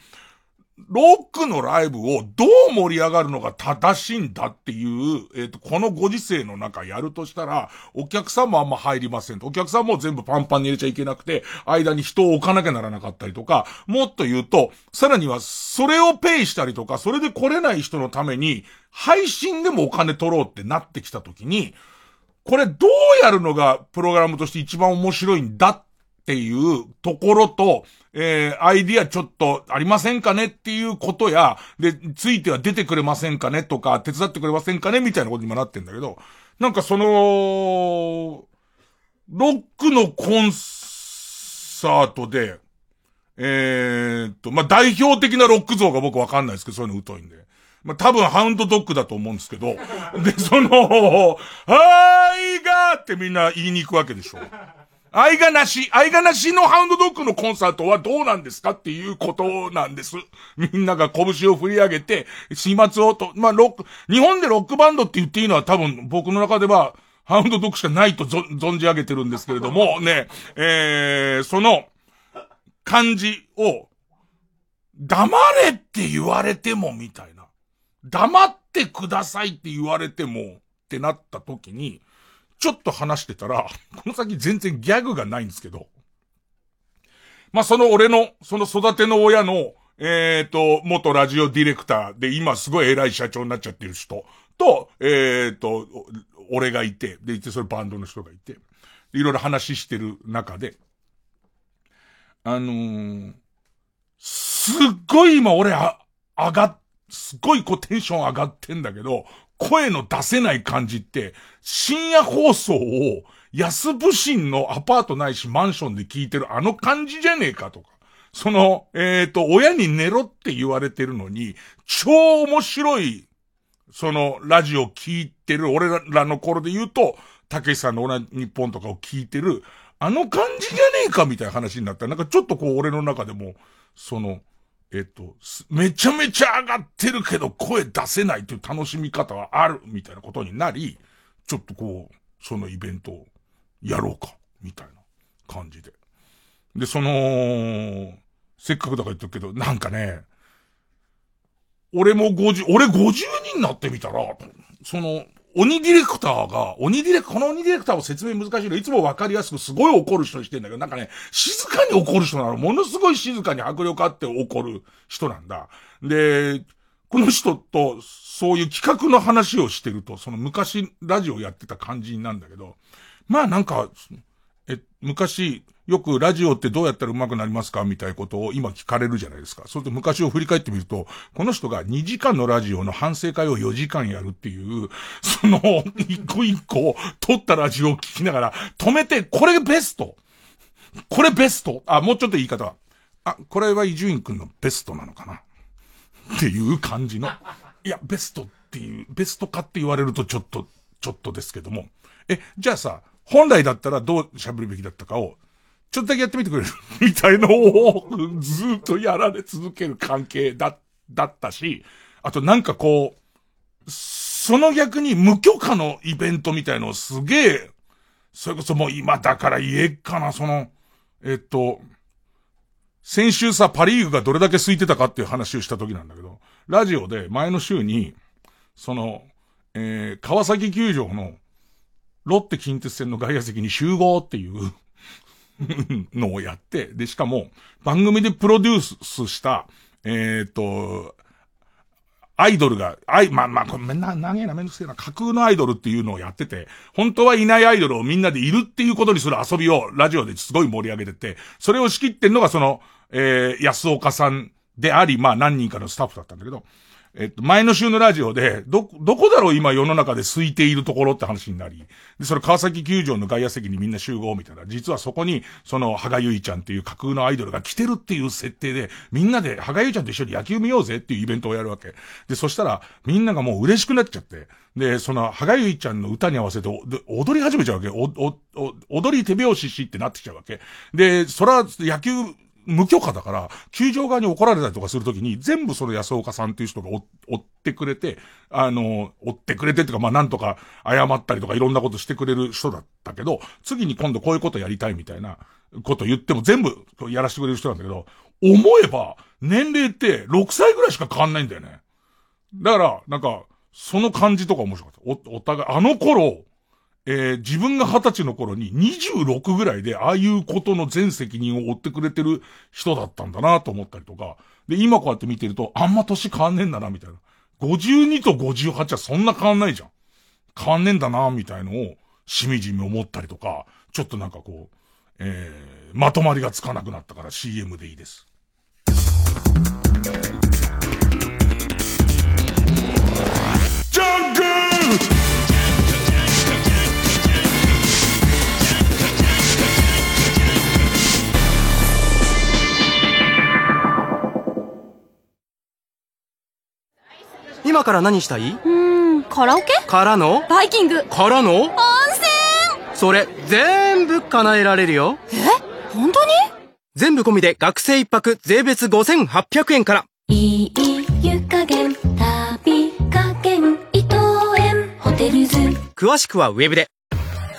[SPEAKER 3] ロックのライブをどう盛り上がるのが正しいんだっていう、えっ、と、このご時世の中やるとしたら、お客さんもあんま入りませんと。お客さんも全部パンパンに入れちゃいけなくて、間に人を置かなきゃならなかったりとか、もっと言うと、さらにはそれをペイしたりとか、それで来れない人のために、配信でもお金取ろうってなってきたときに、これどうやるのがプログラムとして一番面白いんだっっていうところと、えー、アイディアちょっとありませんかねっていうことや、で、ついては出てくれませんかねとか、手伝ってくれませんかねみたいなことにもなってんだけど、なんかその、ロックのコンサートで、えー、っと、まあ、代表的なロック像が僕わかんないですけど、そういうの疎いんで。まあ、多分ハウンドドッグだと思うんですけど、で、その、はーいがーってみんな言いに行くわけでしょ。愛がなし、愛がなしのハウンドドッグのコンサートはどうなんですかっていうことなんです。みんなが拳を振り上げて、始末をと、まあ、ロック、日本でロックバンドって言っていいのは多分僕の中では、ハウンドドッグしかないと存じ上げてるんですけれども、ね、えー、その、感じを、黙れって言われてもみたいな。黙ってくださいって言われてもってなった時に、ちょっと話してたら、[laughs] この先全然ギャグがないんですけど、まあ、その俺の、その育ての親の、えっ、ー、と、元ラジオディレクターで今すごい偉い社長になっちゃってる人と、えっ、ー、と、俺がいて、で、いて、それバンドの人がいて、いろいろ話してる中で、あのー、すっごい今俺あ、上がっ、すっごいこうテンション上がってんだけど、声の出せない感じって、深夜放送を安部審のアパートないしマンションで聞いてるあの感じじゃねえかとか。その、えっ、ー、と、親に寝ろって言われてるのに、超面白い、その、ラジオ聞いてる、俺らの頃で言うと、たけしさんのオナ日本とかを聞いてる、あの感じじゃねえかみたいな話になったら、なんかちょっとこう俺の中でも、その、えっと、めちゃめちゃ上がってるけど声出せないという楽しみ方はあるみたいなことになり、ちょっとこう、そのイベントをやろうか、みたいな感じで。で、その、せっかくだから言っとくけど、なんかね、俺も50、俺50人になってみたら、その、鬼ディレクターが、鬼ディレク、この鬼ディレクターを説明難しいの、いつもわかりやすくすごい怒る人にしてんだけど、なんかね、静かに怒る人なの。ものすごい静かに迫力あって怒る人なんだ。で、この人と、そういう企画の話をしてると、その昔ラジオやってた感じなんだけど、まあなんか、え、昔、よくラジオってどうやったら上手くなりますかみたいなことを今聞かれるじゃないですか。それと昔を振り返ってみると、この人が2時間のラジオの反省会を4時間やるっていう、[laughs] その、一個一個撮ったラジオを聞きながら、止めて、これベストこれベストあ、もうちょっと言い方は。あ、これは伊集院くんのベストなのかなっていう感じの。いや、ベストっていう、ベストかって言われるとちょっと、ちょっとですけども。え、じゃあさ、本来だったらどう喋るべきだったかを、ちょっとだけやってみてくれる？[laughs] みたいのを、ずっとやられ続ける関係だ、だったし、あとなんかこう、その逆に無許可のイベントみたいのをすげえ、それこそもう今だから言えっかな、その、えっと、先週さ、パリーグがどれだけ空いてたかっていう話をした時なんだけど、ラジオで前の週に、その、えー、川崎球場のロッテ近鉄線の外野席に集合っていう [laughs] のをやって、で、しかも、番組でプロデュースした、えっ、ー、と、アイドルが、アイ、まあまあ、これめんな、長えな、めんどくせえな、架空のアイドルっていうのをやってて、本当はいないアイドルをみんなでいるっていうことにする遊びをラジオですごい盛り上げてて、それを仕切ってんのがその、えー、安岡さんであり、まあ何人かのスタッフだったんだけど、えっと、前の週のラジオで、ど、どこだろう今世の中で空いているところって話になり、で、それ川崎球場の外野席にみんな集合みたいな。実はそこに、その、羽賀ゆいちゃんっていう架空のアイドルが来てるっていう設定で、みんなで羽賀ゆいちゃんと一緒に野球見ようぜっていうイベントをやるわけ。で、そしたら、みんながもう嬉しくなっちゃって、で、その、羽賀ゆいちゃんの歌に合わせて、踊り始めちゃうわけ。お、お、お、踊り手拍子しってなってきちゃうわけ。で、それは野球、無許可だから、球場側に怒られたりとかするときに、全部その安岡さんっていう人が追ってくれて、あの、追ってくれてっていうか、まあなんとか謝ったりとかいろんなことしてくれる人だったけど、次に今度こういうことやりたいみたいなこと言っても全部やらせてくれる人なんだけど、思えば、年齢って6歳ぐらいしか変わんないんだよね。だから、なんか、その感じとか面白かった。お、お互い、あの頃、えー、自分が二十歳の頃に26ぐらいでああいうことの全責任を負ってくれてる人だったんだなと思ったりとか、で、今こうやって見てると、あんま年変わんねえんだな、みたいな。52と58はそんな変わんないじゃん。変わんねえんだな、みたいのを、しみじみ思ったりとか、ちょっとなんかこう、えー、まとまりがつかなくなったから CM でいいです。
[SPEAKER 17] 今から何したい？う
[SPEAKER 14] ーん、カラオケ？
[SPEAKER 17] からの？
[SPEAKER 14] バイキング。
[SPEAKER 17] からの？
[SPEAKER 14] 温泉。
[SPEAKER 17] それ、全部叶えられるよ。
[SPEAKER 14] え？本当に？
[SPEAKER 17] 全部込みで学生一泊税別5800円から。
[SPEAKER 15] いい湯加減旅加減伊藤園。ホテルズ。
[SPEAKER 17] 詳しくはウェブで。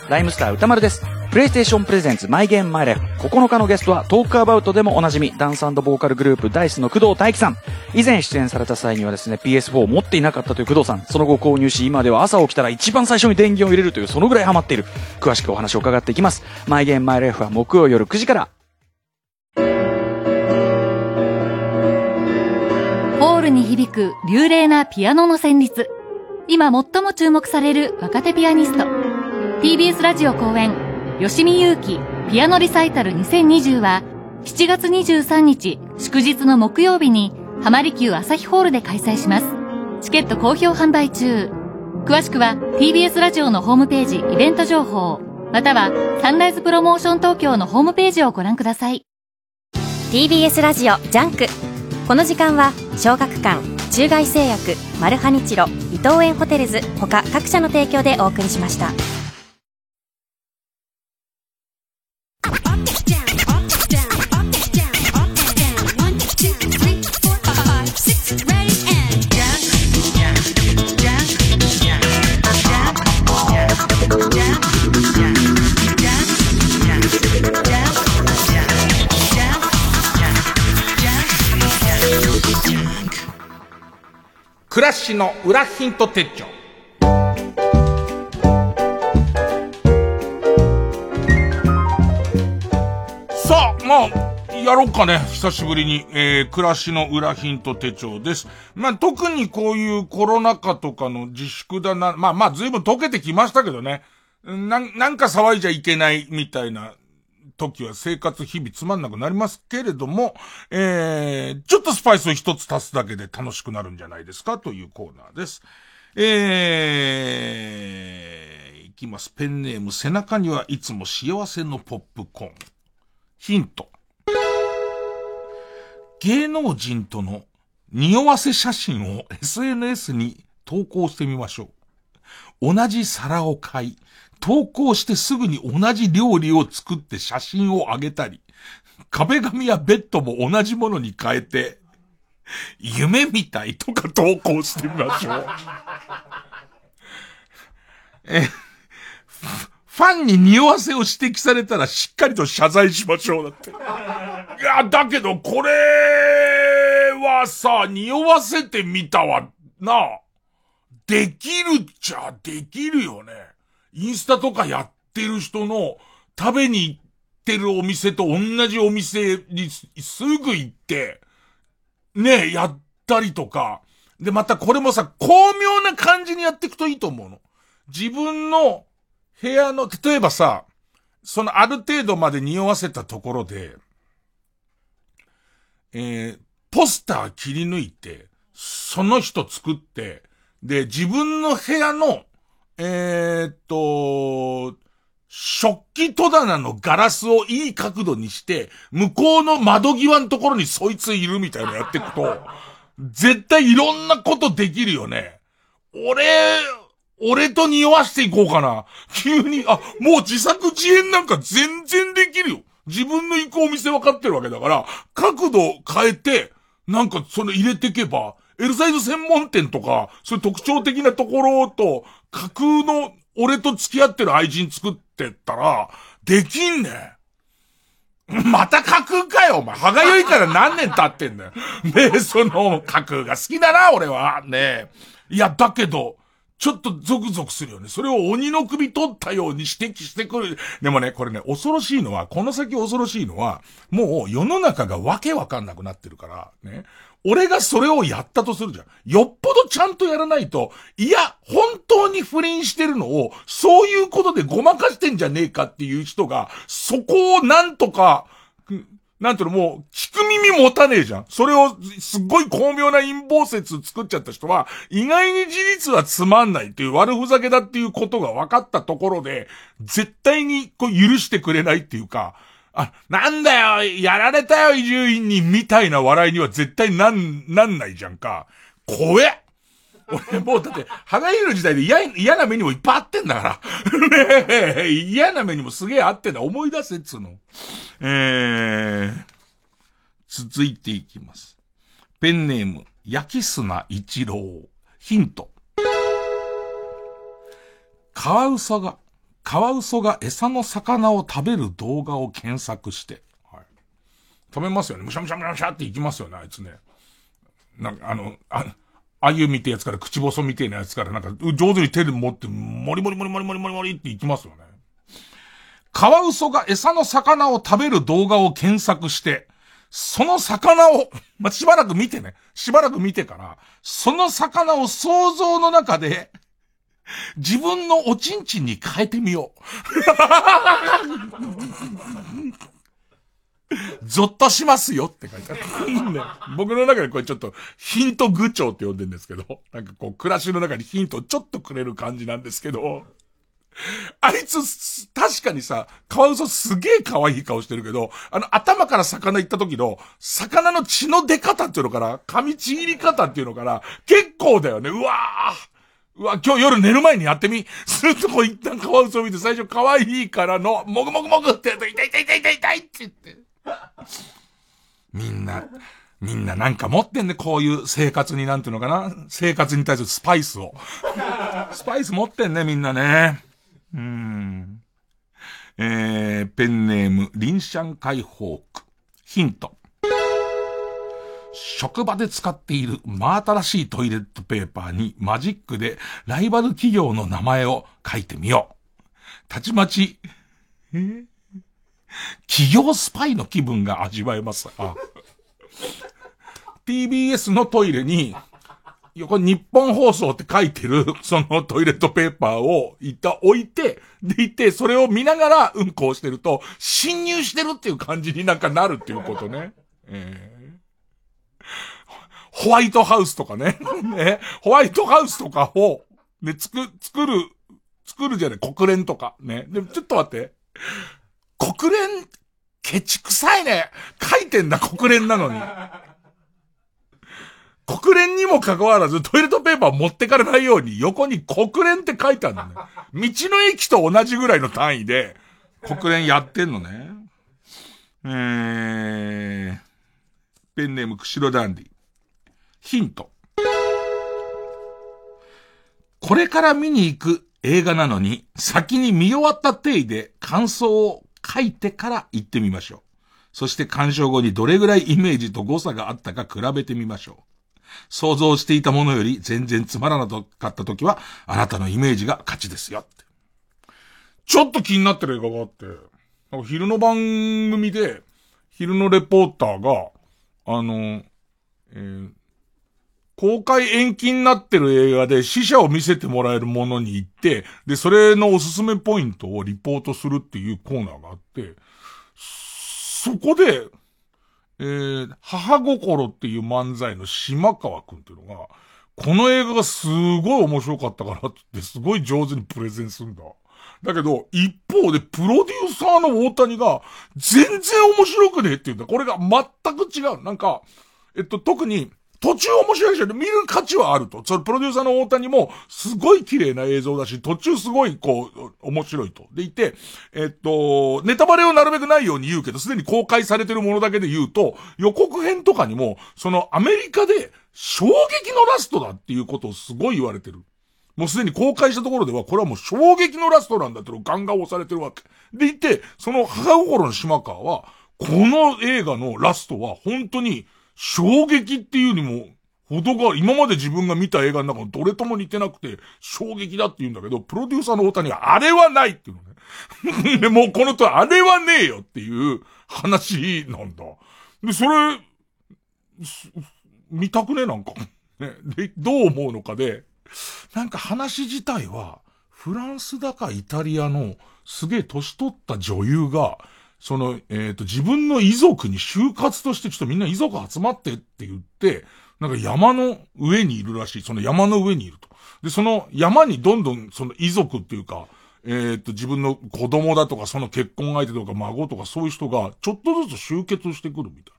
[SPEAKER 18] ライムスター歌丸です。プレイステーションプレゼンツマイゲームマイライフ。9日のゲストはトークアバウトでもおなじみ、ダンスボーカルグループダイスの工藤大輝さん。以前出演された際にはですね、PS4 を持っていなかったという工藤さん。その後購入し、今では朝起きたら一番最初に電源を入れるという、そのぐらいハマっている。詳しくお話を伺っていきます。マイゲームマイライフは木曜夜9時から。
[SPEAKER 19] ホールに響く流麗なピアノの旋律。今最も注目される若手ピアニスト。TBS ラジオ公演、吉見祐希ピアノリサイタル2020は、7月23日祝日の木曜日に、浜離宮朝日ホールで開催します。チケット好評販売中。詳しくは TBS ラジオのホームページイベント情報、またはサンライズプロモーション東京のホームページをご覧ください。
[SPEAKER 5] TBS ラジオジャンクこの時間は小学館中外製薬マルハニチロ伊藤園ホテルズ他各社の提供でお送りしました
[SPEAKER 3] 暮らしの裏ヒント手帳。まあ、やろうかね。久しぶりに。えー、暮らしの裏ヒント手帳です。まあ、特にこういうコロナ禍とかの自粛だな。まあまあ、随分解けてきましたけどね。なん、なんか騒いじゃいけないみたいな時は生活日々つまんなくなりますけれども、えー、ちょっとスパイスを一つ足すだけで楽しくなるんじゃないですかというコーナーです。えー、いきます。ペンネーム、背中にはいつも幸せのポップコーン。ヒント。芸能人との匂わせ写真を SNS に投稿してみましょう。同じ皿を買い、投稿してすぐに同じ料理を作って写真を上げたり、壁紙やベッドも同じものに変えて、夢みたいとか投稿してみましょう。え、[laughs] ファンに匂わせを指摘されたらしっかりと謝罪しましょうだって。いや、だけどこれはさ、匂わせてみたわ、なできるっちゃできるよね。インスタとかやってる人の食べに行ってるお店と同じお店にすぐ行って、ねやったりとか。で、またこれもさ、巧妙な感じにやっていくといいと思うの。自分の部屋の、例えばさ、そのある程度まで匂わせたところで、えー、ポスター切り抜いて、その人作って、で、自分の部屋の、えー、っと、食器戸棚のガラスをいい角度にして、向こうの窓際のところにそいついるみたいなのやっていくと、絶対いろんなことできるよね。俺、俺と匂わしていこうかな。急に、あ、もう自作自演なんか全然できるよ。自分の行くお店分かってるわけだから、角度変えて、なんかそれ入れていけば、L サイズ専門店とか、そういう特徴的なところと、架空の俺と付き合ってる愛人作ってったら、できんね。また架空かよ、お前。歯がゆいから何年経ってんだよ。ねえ、その架空が好きだな、俺は。ねえ。いや、だけど、ちょっとゾクゾクするよね。それを鬼の首取ったように指摘してくる。でもね、これね、恐ろしいのは、この先恐ろしいのは、もう世の中がわけわかんなくなってるから、ね。俺がそれをやったとするじゃん。よっぽどちゃんとやらないと、いや、本当に不倫してるのを、そういうことでごまかしてんじゃねえかっていう人が、そこをなんとか、なんていうの、もう、聞く耳持たねえじゃん。それを、すっごい巧妙な陰謀説作っちゃった人は、意外に事実はつまんないっていう悪ふざけだっていうことが分かったところで、絶対にこう許してくれないっていうか、あ、なんだよ、やられたよ、伊集院に、みたいな笑いには絶対なん、なんないじゃんか。怖え俺もうだって、歯がゆる時代で嫌、嫌な目にもいっぱいあってんだから。ね、[laughs] 嫌な目にもすげえあってんだ。思い出せっつうの。えー、続いていきます。ペンネーム、焼き砂一郎。ヒント。カワウソが、カワウソが餌の魚を食べる動画を検索して。はい。食べますよね。むしゃむしゃむしゃむしゃっていきますよね、あいつね。なんか、あの、あ、あゆみてやつから口細みてえなやつからなんか、上手に手で持って、もりもりもりもりもりもりもりっていきますよね。カワウソが餌の魚を食べる動画を検索して、その魚を、[laughs] まあ、しばらく見てね。しばらく見てから、その魚を想像の中で、自分のおちんちんに変えてみよう。[laughs] ゾッとしますよって書いてある。いいね、僕の中でこれちょっとヒント具長って呼んでるんですけど、なんかこう暮らしの中にヒントをちょっとくれる感じなんですけど、あいつ、確かにさ、カワウソすげえ可愛い顔してるけど、あの頭から魚行った時の、魚の血の出方っていうのかな、噛みちぎり方っていうのかな、結構だよね。うわーうわ、今日夜寝る前にやってみ。するとこう一旦カワウソを見て最初可愛いからの、もぐもぐもぐって、痛い痛い痛い痛い痛いって言って。[laughs] みんな、みんななんか持ってんね、こういう生活になんていうのかな？生活に対するスパイスを。[laughs] スパイス持ってんね、みんなね。うーん。えー、ペンネーム、リンシャン解放区。ヒント。職場で使っている真新しいトイレットペーパーにマジックでライバル企業の名前を書いてみよう。たちまち、えー？[laughs] 企業スパイの気分が味わえます。TBS のトイレに、横に日本放送って書いてる、そのトイレットペーパーをいった置いて、でいて、それを見ながらうんこをしてると、侵入してるっていう感じになんかなるっていうことね。えーホワイトハウスとかね。[laughs] ね。ホワイトハウスとかを、ね、つく、作る、作るじゃない、国連とか。ね。でもちょっと待って。国連、ケチくさいね。書いてんだ、国連なのに。国連にも関わらずトイレットペーパー持ってかれないように横に国連って書いてあるのね。道の駅と同じぐらいの単位で国連やってんのね。えー、ペンネーム釧路ダンディ。ヒント。これから見に行く映画なのに、先に見終わった定位で感想を書いてから行ってみましょう。そして鑑賞後にどれぐらいイメージと誤差があったか比べてみましょう。想像していたものより全然つまらなかった時は、あなたのイメージが勝ちですよって。ちょっと気になってる映画があって、なんか昼の番組で、昼のレポーターが、あの、えー公開延期になってる映画で死者を見せてもらえるものに行って、で、それのおすすめポイントをリポートするっていうコーナーがあって、そこで、えー、母心っていう漫才の島川くんっていうのが、この映画がすごい面白かったからってすごい上手にプレゼンするんだ。だけど、一方でプロデューサーの大谷が全然面白くねえって言うんだ。これが全く違う。なんか、えっと、特に、途中面白いし、見る価値はあると。それ、プロデューサーの大谷も、すごい綺麗な映像だし、途中すごい、こう、面白いと。でいて、えっと、ネタバレをなるべくないように言うけど、すでに公開されてるものだけで言うと、予告編とかにも、その、アメリカで、衝撃のラストだっていうことをすごい言われてる。もうすでに公開したところでは、これはもう衝撃のラストなんだってのガンガン押されてるわけ。でいて、その母心の島川は、この映画のラストは本当に衝撃っていうにもほどが、今まで自分が見た映画の中のどれとも似てなくて、衝撃だって言うんだけど、プロデューサーの大谷は、あれはないっていうのね。[laughs] で、もうこのとあれはねえよっていう話なんだ。で、それ、見たくねなんか。ね。で、どう思うのかで、なんか話自体は、フランスだかイタリアのすげえ年取った女優が、その、えっ、ー、と、自分の遺族に就活としてちょっとみんな遺族集まってって言って、なんか山の上にいるらしい。その山の上にいると。で、その山にどんどんその遺族っていうか、えっ、ー、と、自分の子供だとか、その結婚相手とか孫とかそういう人が、ちょっとずつ集結してくるみたいな。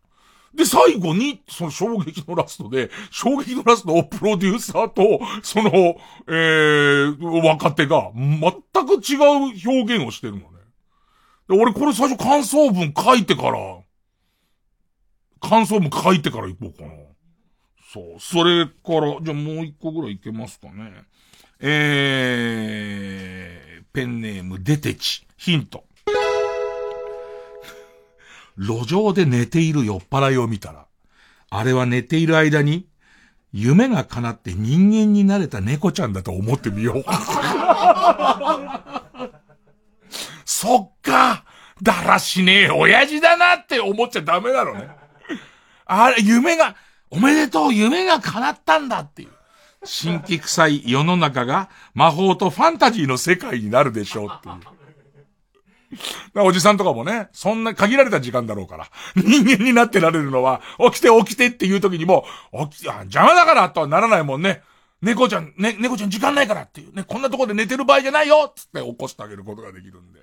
[SPEAKER 3] で、最後に、その衝撃のラストで、衝撃のラストをプロデューサーと、その、えー、若手が、全く違う表現をしてるのね。俺これ最初感想文書いてから、感想文書いてから行こうかな。そう。それから、じゃあもう一個ぐらいいけますかね。えー、ペンネームデテチ。ヒント。路上で寝ている酔っ払いを見たら、あれは寝ている間に、夢が叶って人間になれた猫ちゃんだと思ってみよう。[laughs] そっかだらしねえ親父だなって思っちゃダメなのね。あれ、夢が、おめでとう、夢が叶ったんだっていう。神秘臭い世の中が魔法とファンタジーの世界になるでしょうっていう。おじさんとかもね、そんな限られた時間だろうから。人間になってられるのは、起きて起きてっていう時にも、起き、あ、邪魔だからとはならないもんね。猫ちゃん、ね、猫ちゃん時間ないからっていうね、こんなとこで寝てる場合じゃないよつって起こしてあげることができるんで。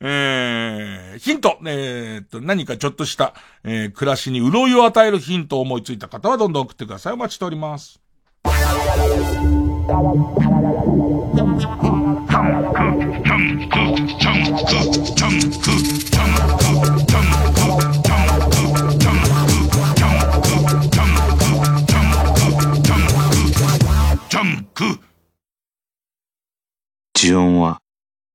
[SPEAKER 3] えー、ヒント、えー、っと、何かちょっとした、えー、暮らしに潤いを与えるヒントを思いついた方はどんどん送ってください。お待ちしております。
[SPEAKER 20] 呪音は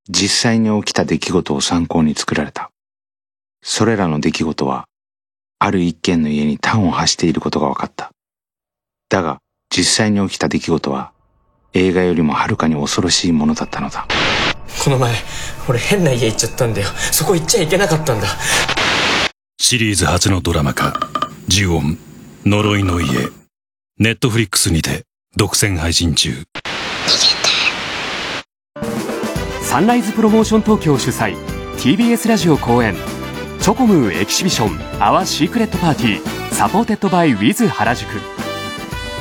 [SPEAKER 20] 実際に起きた出来事を参考に作られた。それらの出来事は、ある一軒の家に端を発していることが分かった。だが、実際に起きた出来事は、映画よりもはるかに恐ろしいものだったのだ。
[SPEAKER 21] この前、俺変な家行っちゃったんだよ。そこ行っちゃいけなかったんだ。
[SPEAKER 6] シリーズ初のドラマ化、呪音、呪いの家。ネットフリックスにて、独占配信中。
[SPEAKER 22] サンライズプロモーション東京主催 TBS ラジオ公演 CHOCOMOO Exhibition Our Secret Party supported by WITH 原宿。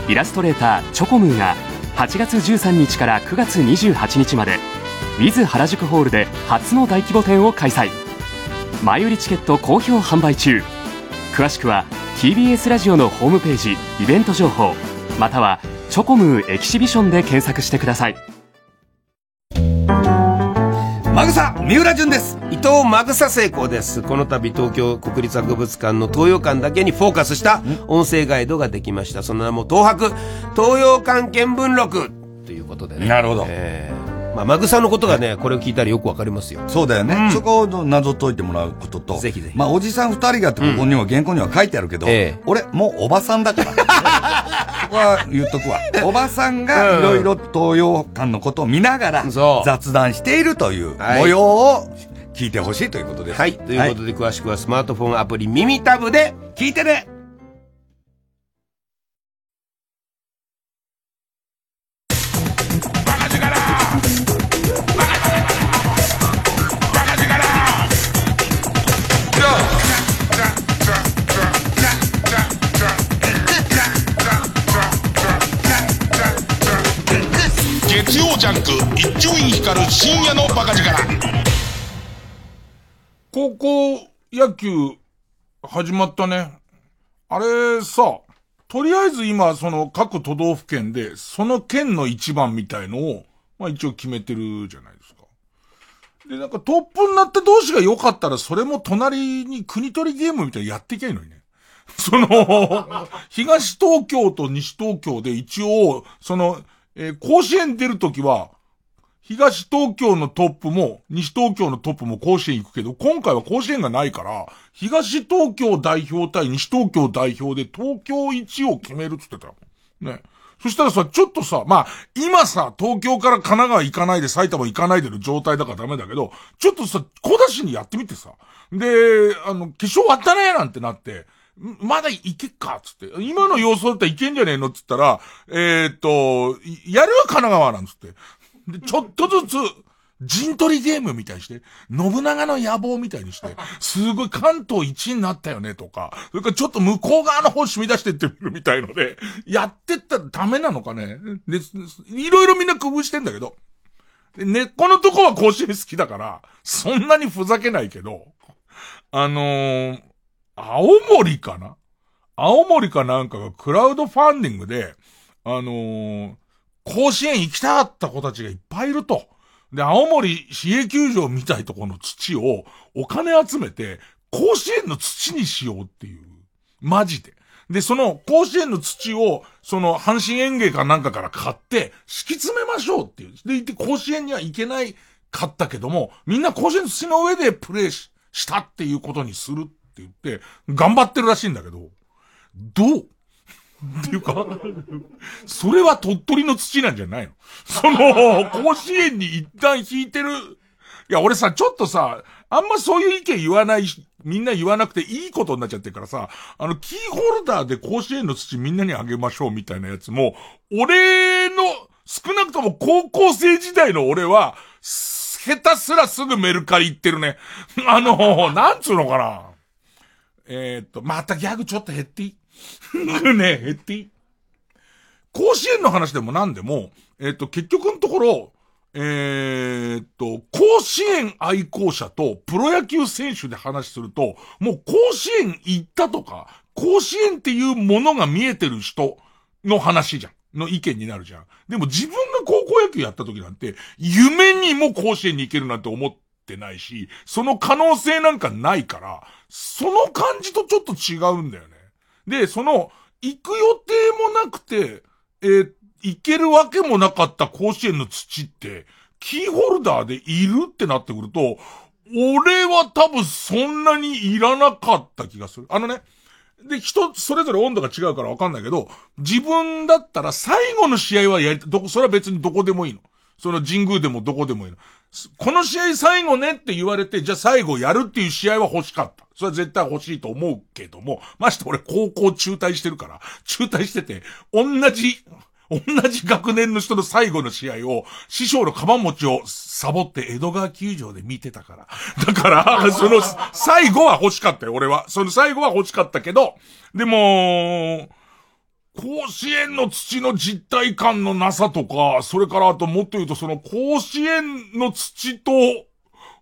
[SPEAKER 22] イラストレーター CHOCOMOO が8月13日から9月28日まで WITH 原宿ホールで初の大規模展を開催。前売りチケット好評販売中。詳しくは TBS ラジオのホームページイベント情報またはチョコムーエキシビションで検索してください。
[SPEAKER 23] マグサ三浦淳です。伊藤マグサ成功です。この度東京国立博物館の東洋館だけにフォーカスした音声ガイドができました。その名も東博東洋館見聞録。ということでね。
[SPEAKER 24] なるほど、
[SPEAKER 23] えーまあ、マグさんのことがね、これを聞いたらよくわかりますよ。
[SPEAKER 24] そうだよね。うん、そこを謎解いてもらうことと。
[SPEAKER 23] ぜひぜひ。
[SPEAKER 24] まあ、おじさん二人がってここには、原稿には書いてあるけど、ええ、俺、もうおばさんだから。[laughs] そこは言っとくわ。[laughs] おばさんがいろいろ東洋館のことを見ながら、雑談しているという模様を聞いてほしいということです。
[SPEAKER 23] はい。ということで、詳しくはスマートフォンアプリ耳タブで聞いてね
[SPEAKER 3] 野球始まったね。あれさ、とりあえず今その各都道府県でその県の一番みたいのを、まあ一応決めてるじゃないですか。で、なんかトップになった同士が良かったらそれも隣に国取りゲームみたいにやっていけばいいのにね。[laughs] その、東東京と西東京で一応、その、えー、甲子園出るときは、東東京のトップも、西東京のトップも甲子園行くけど、今回は甲子園がないから、東東京代表対西東京代表で東京一を決めるって言ってた。ね。そしたらさ、ちょっとさ、まあ、今さ、東京から神奈川行かないで埼玉行かないでの状態だからダメだけど、ちょっとさ、小出しにやってみてさ。で、あの、化粧終わったねなんてなって、まだいけっかつって。今の様子だったらいけんじゃねえのっつったら、えー、っと、やるよ神奈川なんつって。で、ちょっとずつ、陣取りゲームみたいにして、信長の野望みたいにして、[laughs] すごい関東一になったよねとか、それからちょっと向こう側の方染み出してってみるみたいので、やってったらダメなのかね。で、いろいろみんな工夫してんだけど、で、根っこのとこは甲子園好きだから、そんなにふざけないけど、あのー、青森かな？青森かなんかがクラウドファンディングで、あのー、甲子園行きたかった子たちがいっぱいいると。で、青森市営球場みたいとこの土をお金集めて、甲子園の土にしようっていう。マジで。で、その甲子園の土を、その阪神園芸かなんかから買って、敷き詰めましょうっていう。で、いて甲子園には行けないかったけども、みんな甲子園の土の上でプレイししたっていうことにするって言って、頑張ってるらしいんだけど、どう？っていうか、それは鳥取の土なんじゃないの？その、甲子園に一旦引いてる。いや、俺さ、ちょっとさ、あんまそういう意見言わない、みんな言わなくていいことになっちゃってるからさ、あの、キーホルダーで甲子園の土みんなにあげましょうみたいなやつも、俺の、少なくとも高校生時代の俺は、下手すらすぐメルカリ行ってるね。あの、なんつうのかな。えー、っと、またギャグちょっと減っていい？ね減っていい甲子園の話でも何でも、えっ、と、結局のところ、えー、っと、甲子園愛好者とプロ野球選手で話すると、もう甲子園行ったとか、甲子園っていうものが見えてる人の話じゃん。の意見になるじゃん。でも自分が高校野球やった時なんて、夢にも甲子園に行けるなんて思ってないし、その可能性なんかないから、その感じとちょっと違うんだよね。で、その、行く予定もなくて、えー、行けるわけもなかった甲子園の土って、キーホルダーでいるってなってくると、俺は多分そんなにいらなかった気がする。あのね、で、人、それぞれ温度が違うからわかんないけど、自分だったら最後の試合はやり、どこ、それは別にどこでもいいの。その神宮でもどこでもいいの。この試合最後ねって言われて、じゃあ最後やるっていう試合は欲しかった。それは絶対欲しいと思うけども、まして俺高校中退してるから、中退してて、同じ、同じ学年の人の最後の試合を、師匠のカバン持ちをサボって江戸川球場で見てたから。だから、その、最後は欲しかったよ、俺は。その最後は欲しかったけど、でも、甲子園の土の実体感のなさとか、それからあともっと言うとその甲子園の土と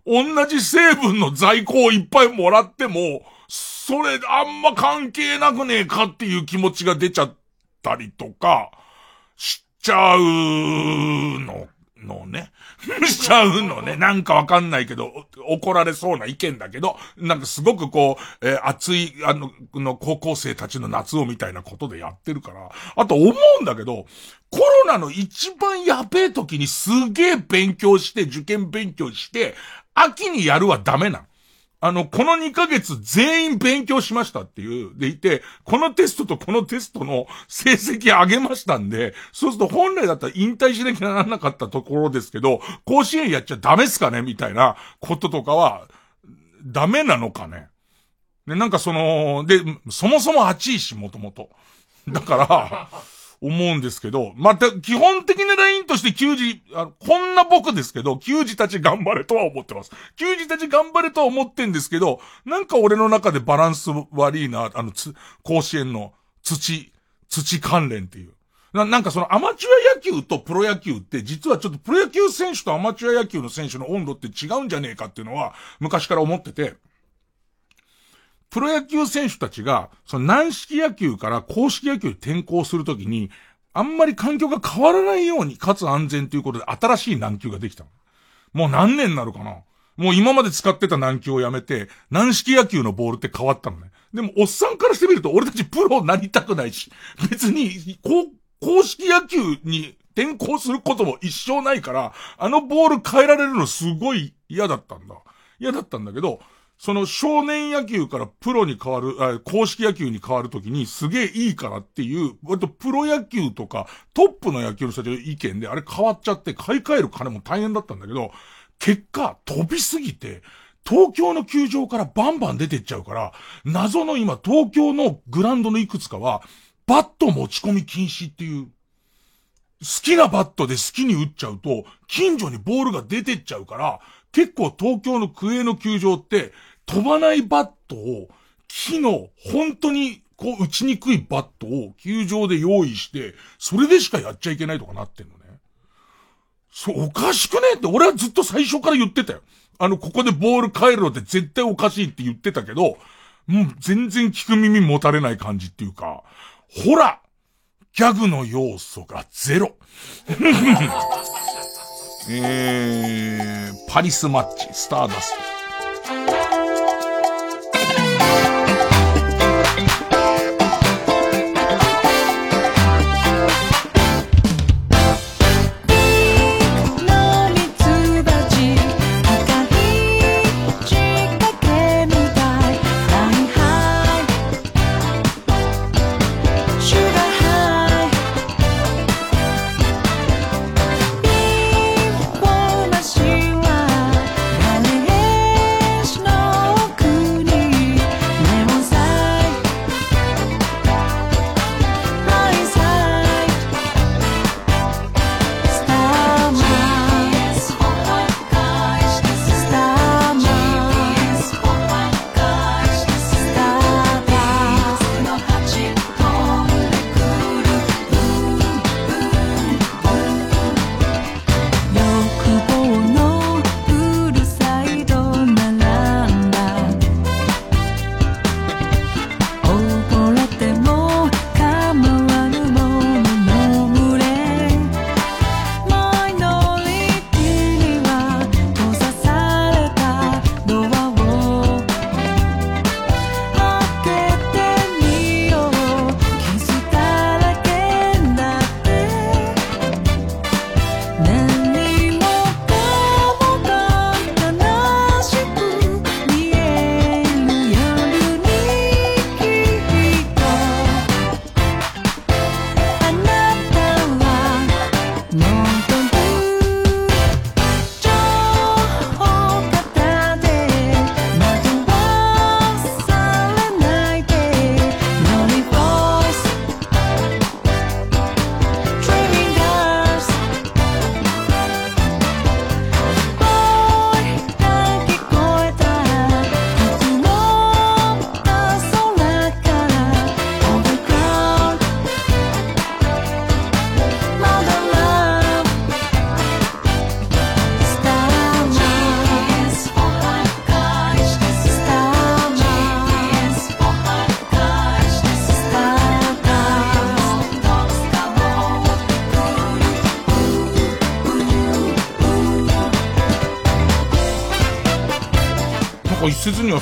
[SPEAKER 3] 同じ成分の在庫をいっぱいもらっても、それあんま関係なくねえかっていう気持ちが出ちゃったりとか、しちゃうののね。[laughs] しちゃうのね。なんかわかんないけど、怒られそうな意見だけど、なんかすごくこう、えー、熱い、あの、の高校生たちの夏をみたいなことでやってるから。あと思うんだけど、コロナの一番やべえ時にすげえ勉強して、受験勉強して、秋にやるはダメなの。あの、この2ヶ月全員勉強しましたっていう、でいて、このテストとこのテストの成績上げましたんで、そうすると本来だったら引退しなきゃならなかったところですけど、甲子園やっちゃダメっすかねみたいなこととかは、ダメなのかねで、なんかその、で、そもそも8位し、もともと。だから、思うんですけど、また、基本的なラインとして球児、あの、こんな僕ですけど、球児たち頑張れとは思ってます。球児たち頑張れとは思ってんですけど、なんか俺の中でバランス悪いな、あの、つ、甲子園の土、土関連っていう。な、なんかそのアマチュア野球とプロ野球って実はちょっとプロ野球選手とアマチュア野球の選手の温度って違うんじゃねえかっていうのは昔から思ってて、プロ野球選手たちが、その軟式野球から公式野球に転向するときに、あんまり環境が変わらないように、かつ安全ということで新しい軟球ができたもう何年になるかなもう今まで使ってた軟球をやめて、軟式野球のボールって変わったのね。でも、おっさんからしてみると、俺たちプロになりたくないし、別に、こう、公式野球に転向することも一生ないから、あのボール変えられるのすごい嫌だったんだ。嫌だったんだけど、
[SPEAKER 15] その少年野球からプロに変わる、あ公式野球に変わるときにすげえいいからっていう、割とプロ野球とかトップの野球の人たちの意見であれ変わっちゃって買い替える金も大変だったんだけど、結果飛びすぎて、東京の球場からバンバン出てっちゃうから、謎の今東京のグランドのいくつかは、バット持ち込み禁止っていう、好きなバットで好きに打っちゃうと、近所にボールが出てっちゃうから、結構東京のクエの球場って、飛ばないバットを、木の、本当に、こう打ちにくいバットを球場で用意して、それでしかやっちゃいけないとかなってんのね。そう、おかしくねって、俺はずっと最初から言ってたよ。あの、ここでボール帰るのって絶対おかしいって言ってたけど、もう全然聞く耳持たれない感じっていうか、ほらギャグの要素がゼロ。[laughs] えー、パリスマッチ、スターダスト。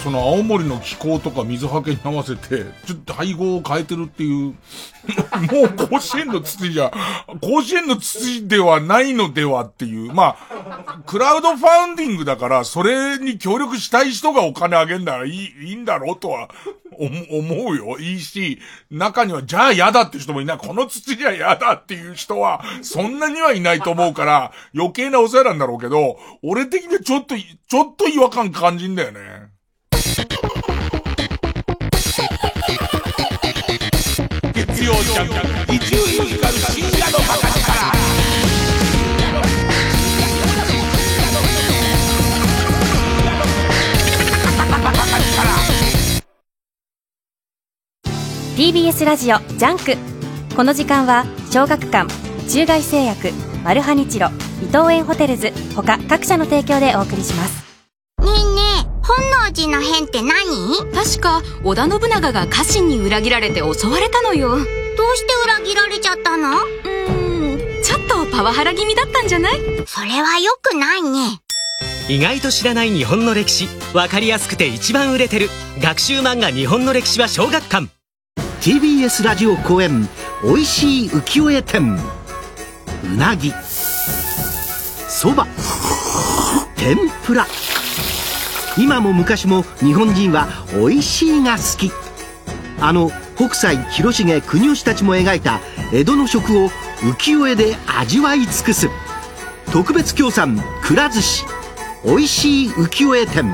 [SPEAKER 15] その青森の気候とか水はけに合わせて、ちょっと配合を変えてるっていう、[laughs] もう甲子園の土じゃ、甲子園の土ではないのではっていう、まあ、クラウドファウンディングだから、それに協力したい人がお金あげんならいい、いいんだろうとは思うよ。いいし、中には、じゃあ嫌だって人もいない。この土じゃ嫌だっていう人は、そんなにはいないと思うから、余計なお世話なんだろうけど、俺的にはちょっと、ちょっと違和感感じんだよね。曜ジャンク伊集院光深夜の馬鹿力
[SPEAKER 5] TBS ラジオ JUNK。この時間は小学館中外製薬マルハニチロ伊藤園ホテルズ他各社の提供でお送りします。
[SPEAKER 25] ねえねえ本能寺の変って何？
[SPEAKER 26] 確か織田信長が家臣に裏切られて襲われたのよどう
[SPEAKER 25] して裏切られちゃったの？う
[SPEAKER 26] ーん。ちょっとパワハラ気味だったんじゃない？
[SPEAKER 25] それは良くないね。
[SPEAKER 11] 意外と知らない日本の歴史。わかりやすくて一番売れてる学習漫画日本の歴史は小学館。
[SPEAKER 27] TBS ラジオ公演おいしい浮世絵展。うなぎ。そば。天ぷら。今も昔も日本人は美味しいが好き。あの北斎広重国吉たちも描いた江戸の食を浮世絵で味わい尽くす。特別協賛くら寿司。美味しい浮世絵展。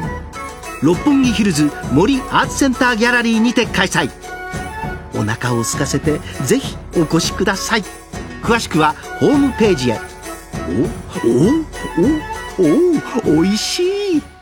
[SPEAKER 27] 六本木ヒルズ森アーツセンターギャラリーにて開催。お腹を空かせてぜひお越しください。詳しくはホームページへ。おおおおおいしい。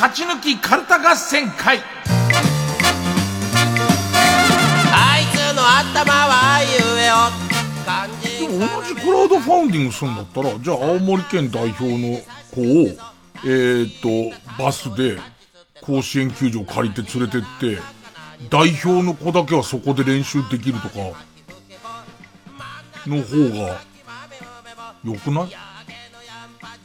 [SPEAKER 3] 勝ち抜きカルタ合戦会。
[SPEAKER 11] あいつの頭はゆえよ
[SPEAKER 3] でも同じクラウドファンディングするんだったらじゃあ青森県代表の子をえっ、とバスで甲子園球場借りて連れてって代表の子だけはそこで練習できるとかの方が良くない？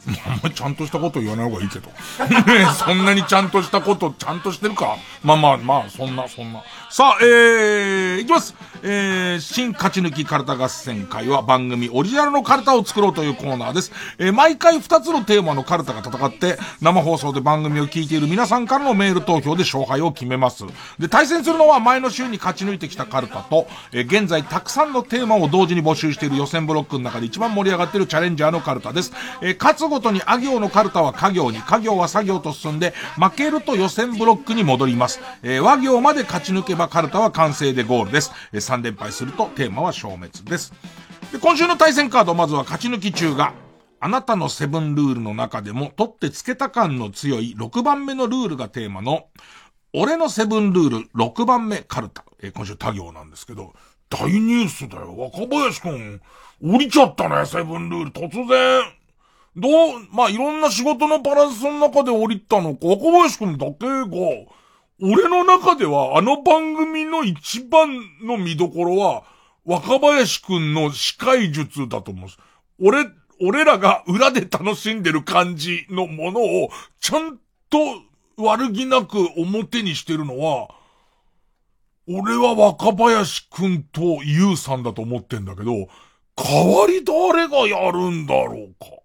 [SPEAKER 3] ま [laughs] りちゃんとしたこと言わない方がいいけど。[laughs] そんなにちゃんとしたこと、ちゃんとしてるか？まあまあまあ、そんな、そんな。さあ、えー、いきます。えー、新勝ち抜きカルタ合戦会は番組オリジナルのカルタを作ろうというコーナーです。えー、毎回2つのテーマのカルタが戦って、生放送で番組を聞いている皆さんからのメール投票で勝敗を決めます。で、対戦するのは前の週に勝ち抜いてきたカルタと、えー、現在たくさんのテーマを同時に募集している予選ブロックの中で一番盛り上がっているチャレンジャーのカルタです。えー、勝つごとにあ行のカルタは家行に、家行は作業と進んで、負けると予選ブロックに戻ります。えー、和行まで勝ち抜けばカルタは完成でゴールです。えー、3連敗するとテーマは消滅です。で、今週の対戦カード、まずは勝ち抜き中が、あなたのセブンルールの中でも、取ってつけた感の強い6番目のルールがテーマの、俺のセブンルール6番目カルタ。えー、今週他行なんですけど、大ニュースだよ。若林くん、降りちゃったね、セブンルール。突然。どう、まあ、いろんな仕事のバランスの中で降りたのか、若林くんだけが、俺の中ではあの番組の一番の見どころは、若林くんの司会術だと思うんです。俺、俺らが裏で楽しんでる感じのものを、ちゃんと悪気なく表にしてるのは、俺は若林くんとゆうさんだと思ってんだけど、代わり誰がやるんだろうか。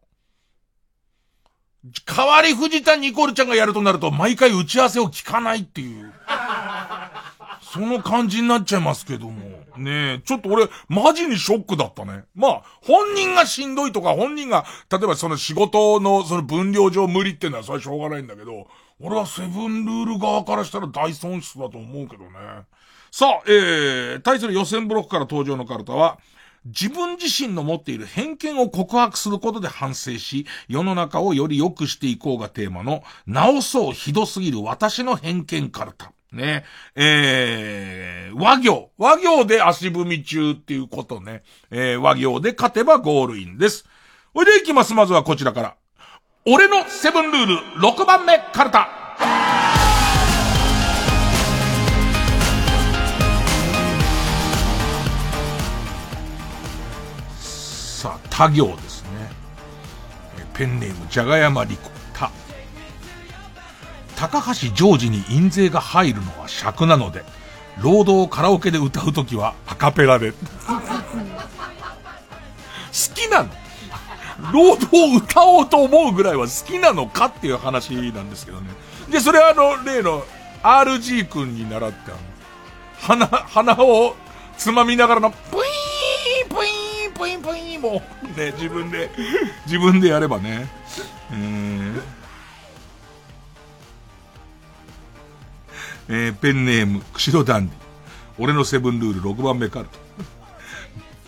[SPEAKER 3] 代わり藤田ニコルちゃんがやるとなると、毎回打ち合わせを聞かないっていう。その感じになっちゃいますけども。ねえ、ちょっと俺、マジにショックだったね。まあ、本人がしんどいとか、本人が、例えばその仕事のその分量上無理っていうのはそれはしょうがないんだけど、俺はセブンルール側からしたら大損失だと思うけどね。さあ、えー、対する予選ブロックから登場のカルタは、自分自身の持っている偏見を告白することで反省し、世の中をより良くしていこうがテーマの、直そうひどすぎる私の偏見カルタ。ね。えー、和行。和行で足踏み中っていうことね。えー、和行で勝てばゴールインです。おいでいきます。まずはこちらから。俺のセブンルール6番目カルタ。他行ですね。ペンネーム、じゃがやまりこ、た。高橋ジョージに印税が入るのは尺なので、労働カラオケで歌うときはアカペラで。[laughs] 好きなの労働を歌おうと思うぐらいは好きなのかっていう話なんですけどね。で、それはあの、例の RG 君に習って、鼻、鼻をつまみながらの、プイーンプイーンポインポインもう、ね、自分で、自分でやればね。えー、えー、ペンネーム、釧路ダンディ。俺のセブンルール6番目カルト。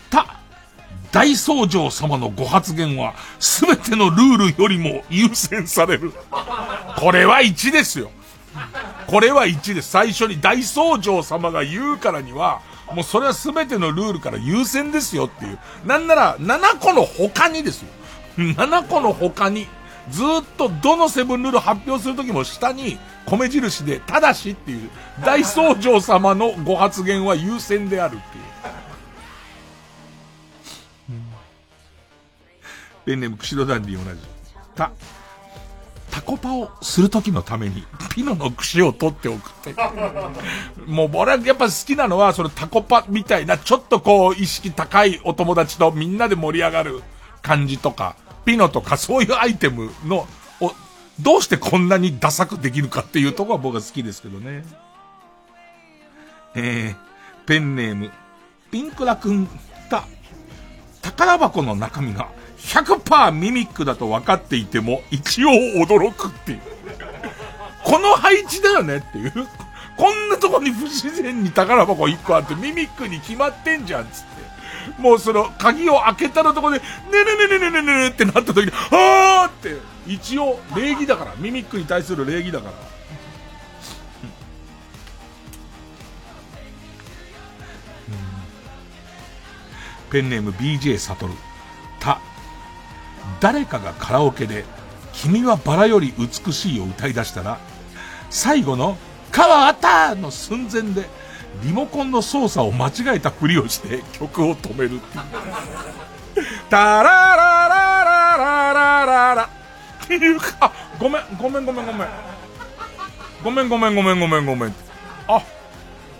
[SPEAKER 3] た、大僧正様のご発言は、すべてのルールよりも優先される。これは1ですよ。これは1です。最初に大僧正様が言うからには、もうそれは全てのルールから優先ですよっていう。なんなら、7個の他にですよ。[laughs] 7個の他に、ずっとどのセブンルール発表するときも下に米印で、ただしっていう、大僧正様のご発言は優先であるっていう。[laughs] ペンネーム、釧路ダンディ同じ。た。タコパをする時のために、ピノの串を取っておくって。[laughs] もう俺はやっぱ好きなのは、そのタコパみたいな、ちょっとこう、意識高いお友達とみんなで盛り上がる感じとか、ピノとかそういうアイテムの、を、どうしてこんなにダサくできるかっていうとこは僕は好きですけどね。えー、ペンネーム、ピンクラくんた、宝箱の中身が100%ミミックだと分かっていても、一応驚くっていう。この配置だよねっていう。こんなとこに不自然に宝箱1個あってミミックに決まってんじゃん、つって。もうその、鍵を開けたのとこで、ねねねねねねねねってなった時に、はーって、一応、礼儀だから。ミミックに対する礼儀だから。ペンネーム BJ サトル。た。誰かがカラオケで、君はバラより美しいを歌い出したら、最後の、川あったの寸前で、リモコンの操作を間違えたふりをして曲を止める。タララララララララっていうか、ごめん、ごめんごめんごめん。ごめんごめんごめんごめんごめん。あ、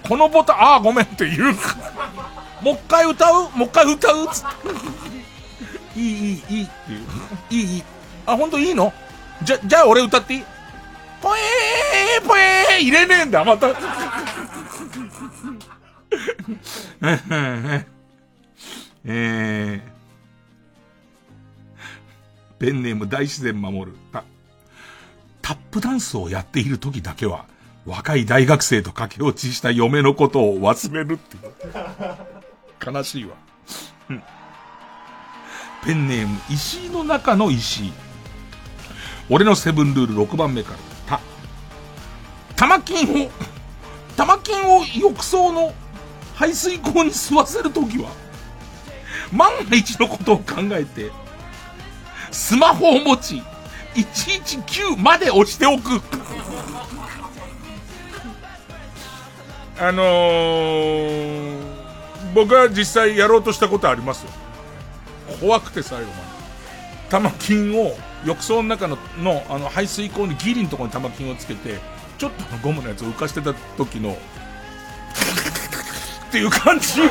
[SPEAKER 3] このボタン、あ、ごめんって言うか。もう一回歌う？もう一回歌う？つって。いい、いい、いいっていう。いい、いい。あ、ほんといいの？じゃ、じゃあ俺歌っていい？ぽえー、ぽえー、入れねえんだ、また。[laughs] えー、ペンネーム大自然守る。タップダンスをやっている時だけは、若い大学生と駆け落ちした嫁のことを忘れるっていう。悲しいわ。ペンネーム、石井の中の石井。俺のセブンルール6番目から、た、玉金を、玉金を浴槽の排水口に吸わせるときは、万が一のことを考えて、スマホを持ち、119まで押しておく。あのー、僕は実際やろうとしたことありますよ。怖くて最後まで。玉金を浴槽の中ののあの排水口にギリのところに玉金をつけて、ちょっとゴムのやつを浮かしてた時の、っていう感じを、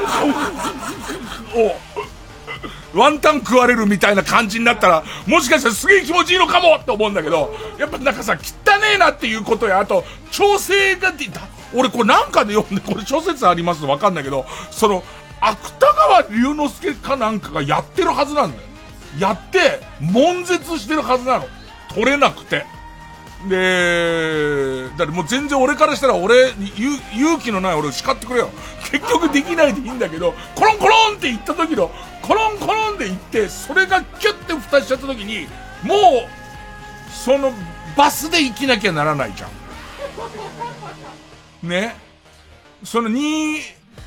[SPEAKER 3] ワンタン食われるみたいな感じになったら、もしかしたらすげえ気持ちいいのかもって思うんだけど、やっぱなんかさ、汚ねえなっていうことや、あと、調整がで、俺これなんかで読んで、これ諸説ありますわかんないけど、その、芥川龍之介かなんかがやってるはずなんだよ。やって、悶絶してるはずなの。取れなくて。で、だってもう全然俺からしたら俺、勇気のない俺を叱ってくれよ。結局できないでいいんだけど、コロンコロンって言った時の、コロンコロンで言って、それがキュッて蓋しちゃった時に、もう、その、バスで行きなきゃならないじゃん。ね？その2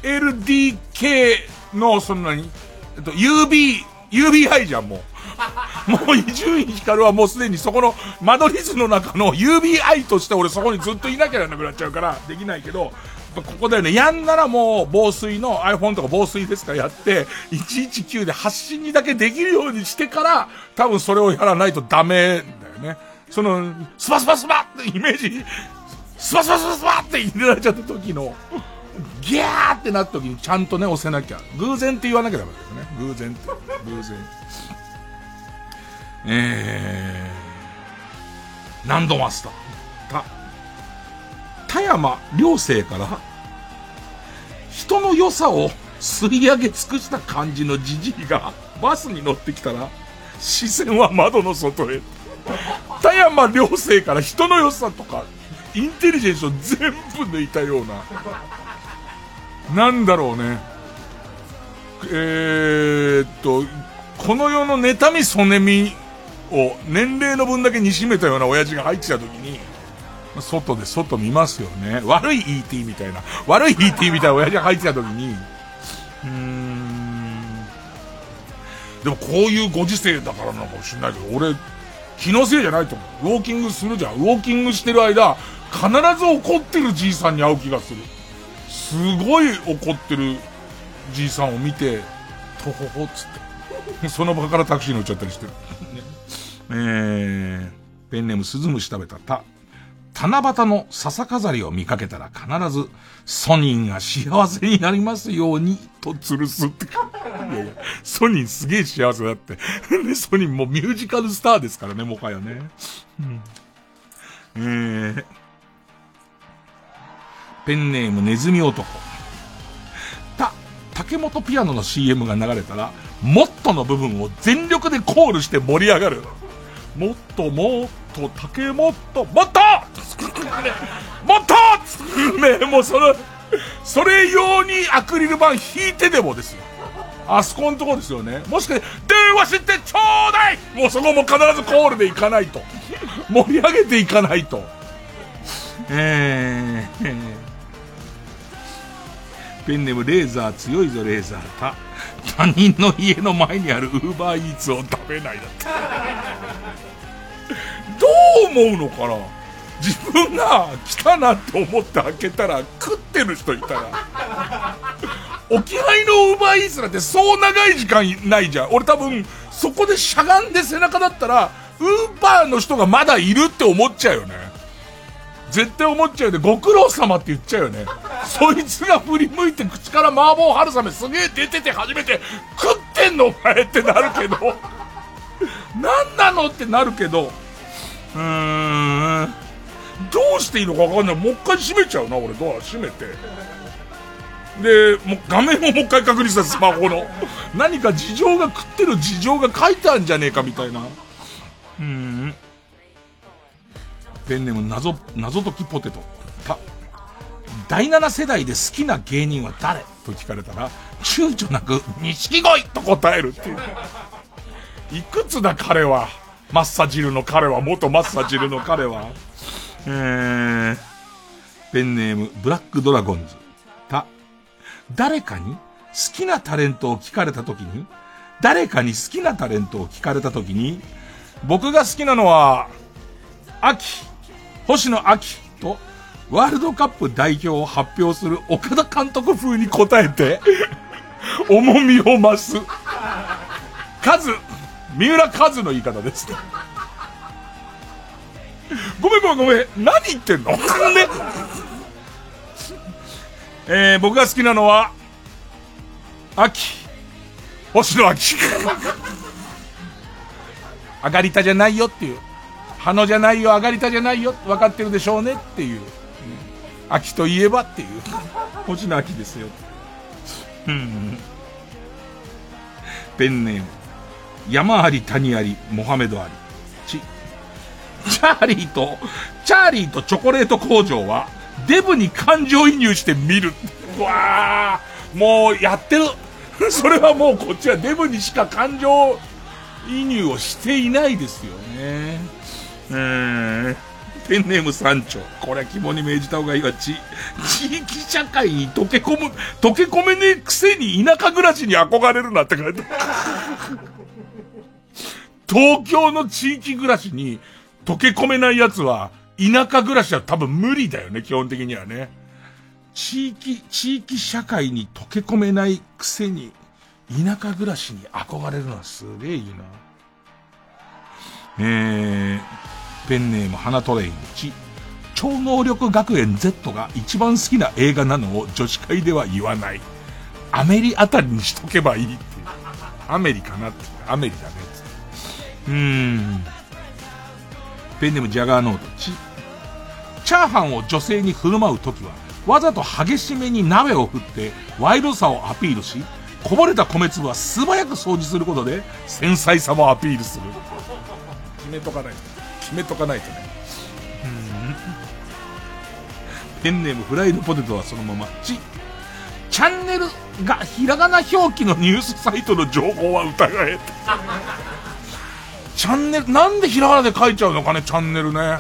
[SPEAKER 3] 2LDK の、そんなに、えっと、UB、UBI じゃん、もう。[laughs] もう伊集院光はもうすでにそこの間取り図の中の UBI として俺そこにずっといなきゃなくなっちゃうからできないけど、ここだよね。やんならもう防水の iPhone とか防水ですからやって、119で発信にだけできるようにしてから、多分それをやらないとダメだよね。その、スパスパスパってイメージ、スパスパスパスパって入れられちゃった時の、ギャーってなった時にちゃんとね、押せなきゃ。偶然って言わなきゃダメですね。偶然って。偶然。えー、何度マスター。た、田山良生から、人の良さを吸い上げ尽くした感じのじじいがバスに乗ってきたら、視線は窓の外へ。田山良生から人の良さとか、インテリジェンスを全部抜いたような。なんだろうね。えー、っと、この世の妬みそねみを年齢の分だけにしめたような親父が入ってた時に、外で外見ますよね。悪い ET みたいな、悪い ET みたいな親父が入ってた時に、うーん。でもこういうご時世だからなのかもしれないけど、俺、気のせいじゃないと思う。ウォーキングするじゃん。ウォーキングしてる間、必ず怒ってるじいさんに会う気がする。すごい怒ってるじいさんを見て、とほほっつって。[laughs] その場からタクシー乗っちゃったりしてる。えー、ペンネームスズムシ食べたた。七夕の笹飾りを見かけたら必ず、ソニンが幸せになりますように、と吊るすって。[laughs] いやいや、ソニンすげえ幸せだって。[laughs] で、ソニンもミュージカルスターですからね、もはやね。うん、えー、ペンネームネズミ男。た、竹本ピアノの CM が流れたら、もっとの部分を全力でコールして盛り上がる。もっともっと竹本、もっと!もっと!ねもうその、それ用にアクリル板引いてでもですよ。あそこのと!こですよね。もしかして、電話してちょうだいもうそこも必ずコールで行かないと。盛り上げていかないと。えー、ペンネームレーザー強いぞレーザーた。他人の家の前にあるウーバーイーツを食べないだって。どう思うのかな？自分が来たなって思って開けたら食ってる人いたら。置き配のウーバーイーツなんてそう長い時間ないじゃん。俺多分、そこでしゃがんで背中だったら、ウーバーの人がまだいるって思っちゃうよね。絶対思っちゃうよね。ご苦労様って言っちゃうよね。そいつが振り向いて口から麻婆春雨すげえ出てて初めて食ってんのお前ってなるけど、何なのってなるけど、うーん、どうしていいのかわかんない。もう一回閉めちゃうな、俺ドア閉めて。で、もう画面をもう一回確認した、スマホの。何か事情が食ってる事情が書いてあるんじゃねえかみたいな。うん。ペンネーム謎、謎解きポテト。た、第7世代で好きな芸人は誰？と聞かれたら、躊躇なく、錦鯉と答えるっていう。いくつだ彼は？マッサ汁の彼は、元マッサ汁の彼は？えー、ペンネーム、ブラックドラゴンズ。た、誰かに好きなタレントを聞かれたときに、誰かに好きなタレントを聞かれたときに、僕が好きなのは、秋、星野秋と、ワールドカップ代表を発表する岡田監督風に答えて、[laughs] 重みを増す。カズ、三浦カズの言い方です。ごめんごめんごめん。何言ってんの？ね。えー、僕が好きなのは、秋。星野秋。[laughs] 上がりたじゃないよっていう。葉のじゃないよ、上がりたじゃないよ。分かってるでしょうねっていう。秋といえばっていう。[laughs] 星野秋ですよ。うん。ペンネーム。山あり谷あり、モハメドあり。ち。チャーリーと、チャーリーとチョコレート工場は、デブに感情移入して見る。うわー、もうやってる。[laughs] それはもうこっちはデブにしか感情移入をしていないですよね。えー、ペンネーム山頂。これは肝に銘じた方がいいわ。ち、地域社会に溶け込む、溶け込めねえくせに田舎暮らしに憧れるなって書いて東京の地域暮らしに溶け込めない奴は、田舎暮らしは多分無理だよね、基本的にはね。地域、地域社会に溶け込めないくせに、田舎暮らしに憧れるのはすげえいいな。えー、ペンネーム花トレイン1。超能力学園 Z が一番好きな映画なのを女子会では言わない。アメリあたりにしとけばいいっていう。アメリかなって。アメリだね。うーん。ペンネームジャガーノート。チ。チャーハンを女性に振る舞うときは、わざと激しめに鍋を振って、ワイルドさをアピールし、こぼれた米粒は素早く掃除することで、繊細さもアピールする。決めとかないと。決めとかないとね。ペンネームフライドポテトはそのまま。チ。チャンネルがひらがな表記のニュースサイトの情報は疑え。チャンネル、なんでひらがなで書いちゃうのかね、チャンネルね。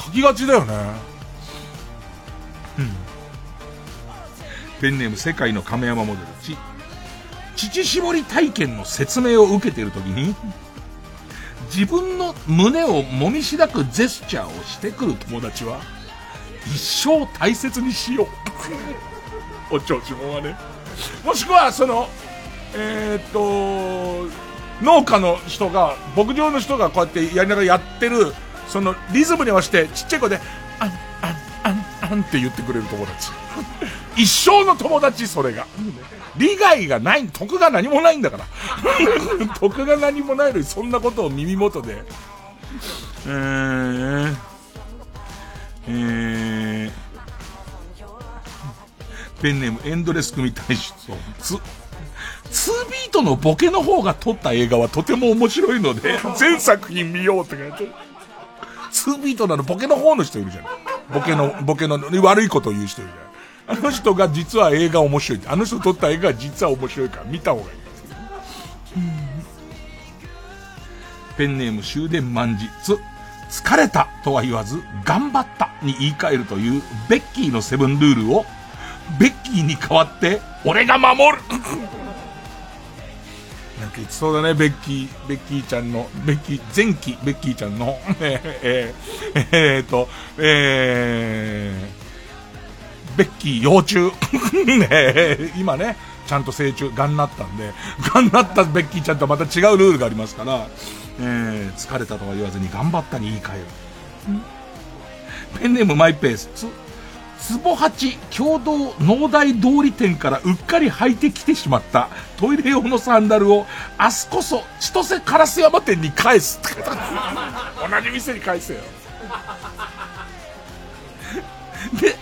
[SPEAKER 3] 書きがちだよね。うん。ペンネーム世界の亀山モデル。ち、乳搾り体験の説明を受けているときに、自分の胸をもみしだくジェスチャーをしてくる友達は、一生大切にしよう。お調子者はね。もしくは、その、えー、っと、農家の人が、牧場の人がこうやってやりながらやってる、そのリズムに合わせてちっちゃい声で、あん、あん、あん、あんって言ってくれる友達。一生の友達、それが。利害がない、得が何もないんだから。[laughs] 得が何もないのにそんなことを耳元で。えー、えー、ペンネームエンドレス組大使。つ、2ビートのボケの方が撮った映画はとても面白いので、[laughs] 全作品見ようって書いて2ビートなのボケの方の人いるじゃん。ボケの、ボケの悪いことを言う人いるじゃん。あの人が実は映画面白い。あの人撮った映画は実は面白いから見た方がいい。ペンネーム終電万事。つ、疲れたとは言わず、頑張ったに言い換えるというベッキーのセブンルールを、ベッキーに代わって、俺が守るなんか言ってそうだね、ベッキー、ベッキーちゃんの、ベッキー、前期ベッキーちゃんの、[laughs] えー、えー、えー、と、えー、ベッキー幼虫。[laughs] ね今ね、ちゃんと成虫、がんなったんで、がんなったベッキーちゃんとはまた違うルールがありますから、えー、疲れたとは言わずに頑張ったに言い換える。ペンネームマイペース。つ、ぼ八共同農大通り店からうっかり履いてきてしまったトイレ用のサンダルを明日こそ千歳烏山店に返す。[laughs] 同じ店に返せよ。[laughs] で、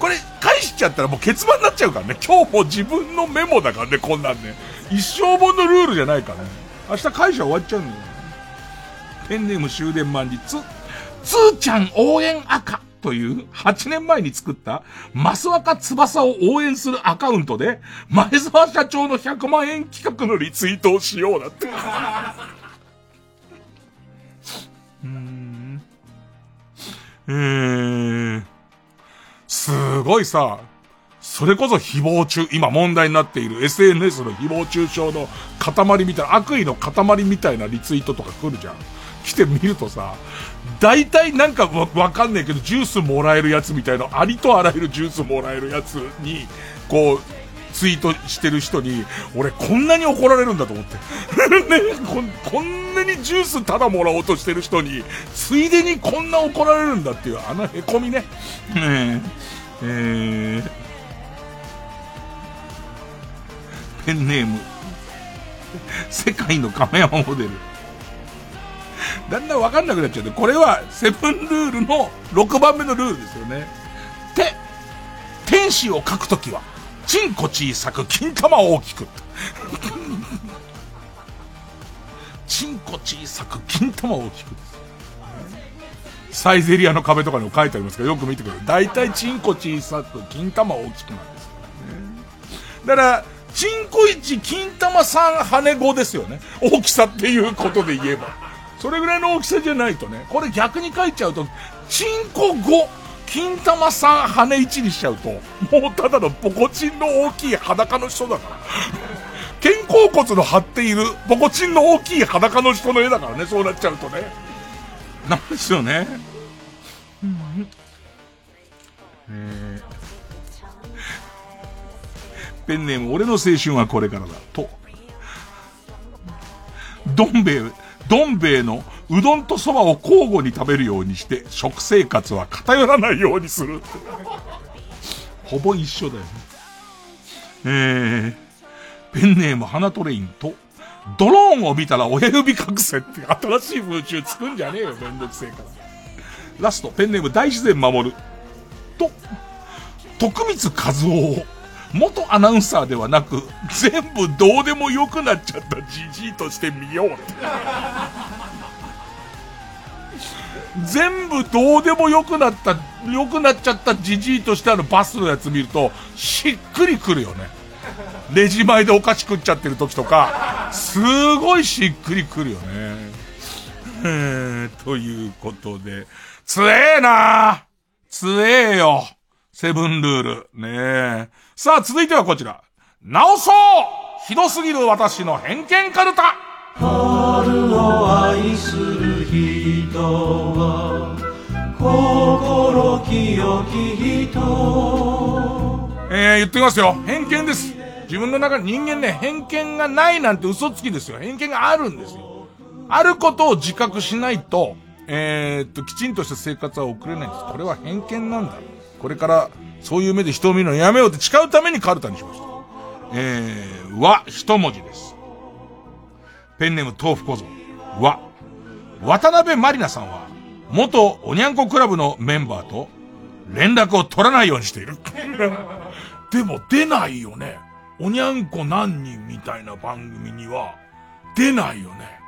[SPEAKER 3] これ返しちゃったらもう結番になっちゃうからね。今日も自分のメモだからね、こんなんね。一生分のルールじゃないからね。明日会社終わっちゃうんだよ。ペンネーム終電万日。つーちゃん応援赤という8年前に作った増若翼を応援するアカウントで前澤社長の100万円企画のリツイートをしようだって。[laughs] うーん。えー、すごいさ、それこそ誹謗中、今問題になっている SNS の誹謗中傷の塊みたいな、悪意の塊みたいなリツイートとか来るじゃん。来てみるとさ、大体なんかわわかんねえけど、ジュースもらえるやつみたいな、ありとあらゆるジュースもらえるやつに、こう、ツイートしてる人に、俺こんなに怒られるんだと思って。[laughs] ねこ、んなにジュースただもらおうとしてる人に、ついでにこんな怒られるんだっていう、あのへこみね。ねえ、ー、ペンネーム、世界の亀山モデル。だんだんわかんなくなっちゃうこれは、セブンルールの6番目のルールですよね。て、天使を描くときは、チンコ小さく、金玉大きく。チンコ小さく、金玉大きくサイゼリアの壁とかにも書いてありますけど、よく見てください。大体チンコ小さく、金玉大きくなんですからね。だから、チンコ1、金玉3、羽5ですよね。大きさっていうことで言えば。それぐらいの大きさじゃないとね。これ逆に書いちゃうと、チンコ5、金玉3、羽1にしちゃうと、もうただのポコチンの大きい裸の人だから。[laughs] 肩甲骨の張っているポコチンの大きい裸の人の絵だからね、そうなっちゃうとね。なんですよね。えペンネーム、俺の青春はこれからだ。と。どん兵衛、どん兵衛のうどんとそばを交互に食べるようにして、食生活は偏らないようにする。ほぼ一緒だよね。えー、ペンネーム、花トレインと、ドローンを見たら親指隠せって新しい風習つくんじゃねえよ、めんどくせえから。ラスト、ペンネーム大自然守る。と、徳光和夫を元アナウンサーではなく、全部どうでもよくなっちゃったじじいとして見ようって。全部どうでもよくなった、よくなっちゃったじじいとしてあのバスのやつ見ると、しっくりくるよね。レジ前でお菓子食っちゃってる時とか、すごいしっくりくるよね。えー、ということで、つえーなつえーよ。セブンルール。ねえ。さあ、続いてはこちら。直そうひどすぎる私の偏見カルタ
[SPEAKER 28] 春を愛するは心清き人
[SPEAKER 3] えー、言ってきますよ。偏見です。自分の中に人間ね、偏見がないなんて嘘つきですよ。偏見があるんですよ。あることを自覚しないと、えー、っと、きちんとした生活は送れないんです。これは偏見なんだ。これから、そういう目で人を見るのやめようって誓うためにカルタにしました。えー、和、一文字です。ペンネーム豆腐小僧。和。渡辺まりなさんは、元おにゃんこクラブのメンバーと連絡を取らないようにしている。[laughs] でも出ないよね。おにゃんこ何人みたいな番組には出ないよね。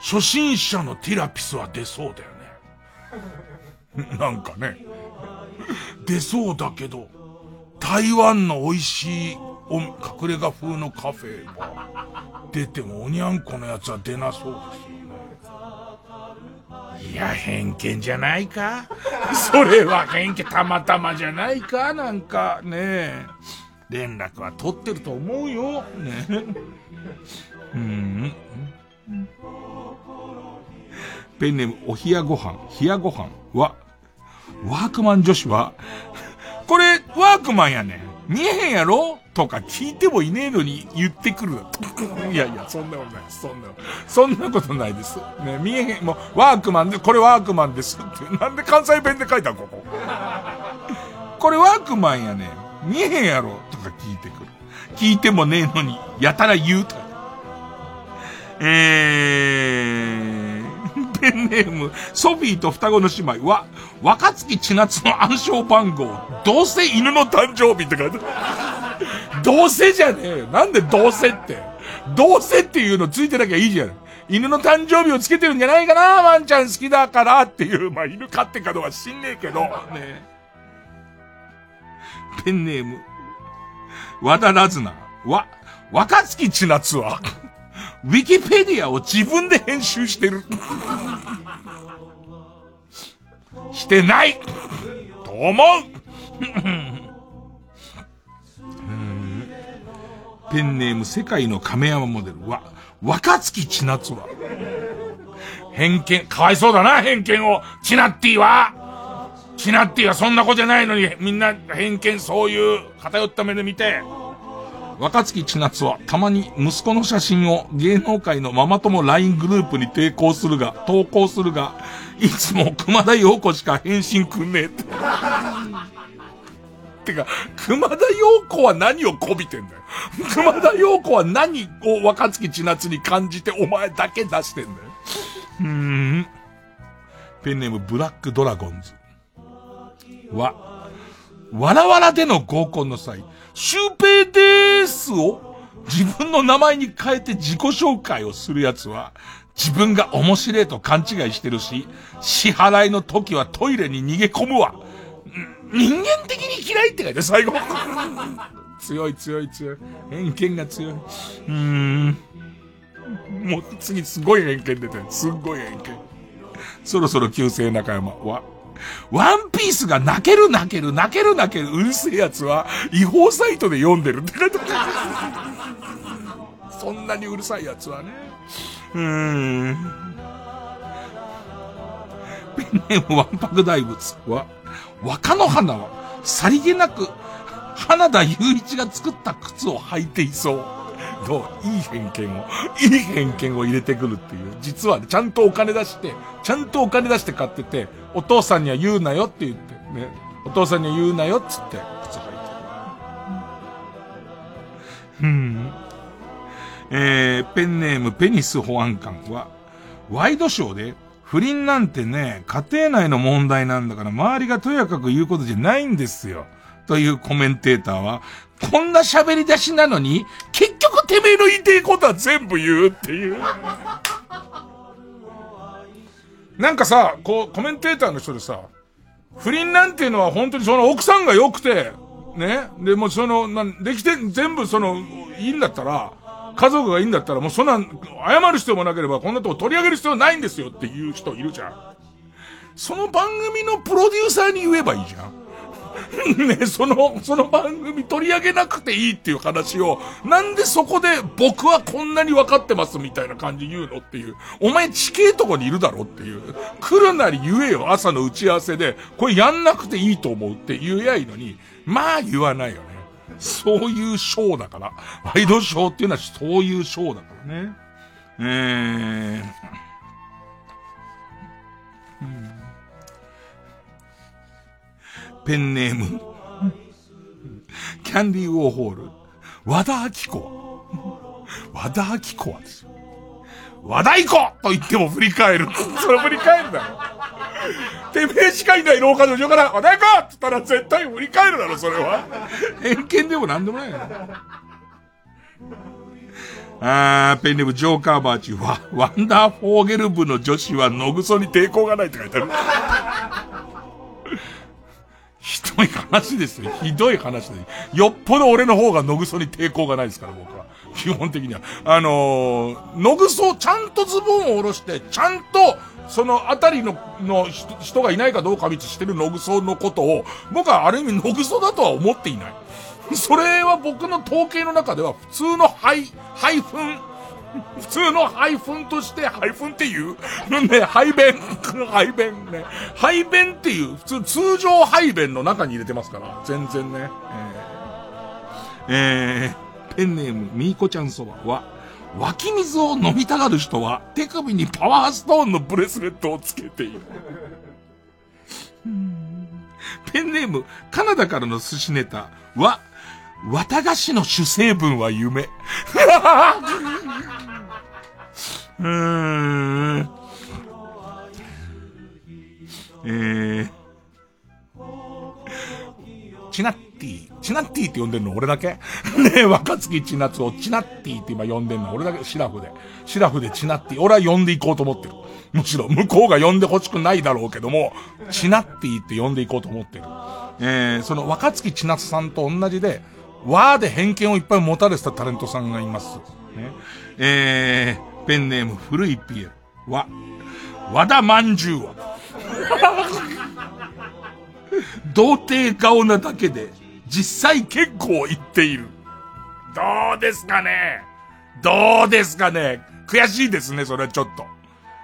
[SPEAKER 3] 初心者のティラピスは出そうだよね。[laughs] なんかね。出そうだけど、台湾の美味しい隠れ家風のカフェは出てもおにゃんこのやつは出なそうです。いや、偏見じゃないかそれは偏見、たまたまじゃないかなんかね連絡は取ってると思うよ。ねうん。ペンネームお冷やご飯、冷やご飯は、ワークマン女子は、これ、ワークマンやねん。見えへんやろ？とか聞いてもいねえのに言ってくる。いやいや、そんなことないです。そんな、そんなことないです。ね、見えへん、もう、ワークマンで、これワークマンですって。なんで関西弁で書いたんここ。これワークマンやね。見えへんやろとか聞いてくる。聞いてもねえのに、やたら言うとか。えー、ペンネーム、ソフィーと双子の姉妹は、若月千夏の暗証番号、どうせ犬の誕生日って書いてある。どうせじゃねえよ。なんでどうせって。どうせっていうのついてなきゃいいじゃん。犬の誕生日をつけてるんじゃないかなワンちゃん好きだからっていう。まあ、犬飼ってかどうか知んねえけど。ねペンネーム、和田ラズナは、若月千夏は、ウィキペディアを自分で編集してる。してないと思うペンネーム世界の亀山モデルは、若月千夏は、偏見、かわいそうだな、偏見を。チナッティはチナッティはそんな子じゃないのに、みんな偏見、そういう偏った目で見て、若月千夏はたまに息子の写真を芸能界のママ友 LINE グループに抵抗するが、投稿するが、いつも熊田陽子しか返信くんねえって。てか、熊田陽子は何をこびてんだよ。熊田陽子は何を若月千夏に感じてお前だけ出してんだよ。うーん。ペンネームブラックドラゴンズ。は、わらわらでの合コンの際、シュウペイでーすを自分の名前に変えて自己紹介をするやつは、自分が面白いと勘違いしてるし、支払いの時はトイレに逃げ込むわ。人間的に嫌いって書いて最後。強い強い強い。偏見が強い。うーん。もう次すごい偏見出てる。すっごい偏見。そろそろ旧姓中山は、ワンピースが泣ける泣ける泣ける泣けるうるせえやつは違法サイトで読んでるって書いて。そんなにうるさいやつはね。うーん。ペンネームわんぱく大仏は、若の花はさりげなく花田雄一が作った靴を履いていそう。どういい偏見を、いい偏見を入れてくるっていう。実はね、ちゃんとお金出して、ちゃんとお金出して買ってて、お父さんには言うなよって言って、ね。お父さんには言うなよっつって、靴履いてる。うん。えー、ペンネームペニス保安官は、ワイドショーで、不倫なんてね、家庭内の問題なんだから、周りがとやかく言うことじゃないんですよ。というコメンテーターは、こんな喋り出しなのに、結局てめえの言いてえことは全部言うっていう。なんかさ、こう、コメンテーターの人でさ、不倫なんていうのは本当にその奥さんが良くて、ね。で、もその、なできて、全部その、いいんだったら、家族がいいんだったら、もうそんな、謝る必要もなければ、こんなとこ取り上げる必要ないんですよっていう人いるじゃん。その番組のプロデューサーに言えばいいじゃん。[laughs] ね、その、その番組取り上げなくていいっていう話を、なんでそこで僕はこんなに分かってますみたいな感じ言うのっていう。お前地形とこにいるだろっていう。来るなり言えよ、朝の打ち合わせで。これやんなくていいと思うって言えやいのに、まあ言わないよ。そういうショーだから。ワイドショーっていうのはそういうショーだからね。えー、ん、ペンネーム、キャンディーウォーホール、和田明子は、和田明子はですよ。和田太子と言っても振り返る。それ振り返るだろ。てめえしかいない廊下の後ろから、和田行こって言ったら絶対振り返るだろ、それは。偏見でもなんでもないよ。あー、ペンネームジョーカーバーチューは、ワンダーフォーゲル部の女子は野ぐそに抵抗がないって書いてある。ひどい話ですよ。ひどい話で。よっぽど俺の方が野ぐそに抵抗がないですから、僕は。基本的には。あのー、野ぐそ、ちゃんとズボンを下ろして、ちゃんと、そのあたりの、の人がいないかどうか見つしてる野ぐそのことを、僕はある意味野ぐそだとは思っていない。[laughs] それは僕の統計の中では普通の配、配分、普通の配分として配分っていうね、排便、排便ね。排便っていう、普通、通常排便の中に入れてますから、全然ね。えー、えー、ペンネーム、みーこちゃんそばは、湧き水を飲みたがる人は、手首にパワーストーンのブレスレットをつけている。[laughs] ペンネーム、カナダからの寿司ネタは、綿菓子の主成分は夢。[laughs] うーん。えー。チナッティ。チナッティって呼んでんの俺だけ？[laughs] ねえ、若月千夏をチナッティって今呼んでんの俺だけシラフで。シラフでチナッティ。俺は呼んでいこうと思ってる。むしろ、向こうが呼んで欲しくないだろうけども、チナッティって呼んでいこうと思ってる。えー、その若月千夏さんと同じで、わーで偏見をいっぱい持たれてたタレントさんがいます。ね、えー、ペンネーム古いピエロは、和田まんじゅうは、[laughs] 童貞顔なだけで、実際結構言っている。どうですかね？どうですかね？悔しいですね、それはちょっと。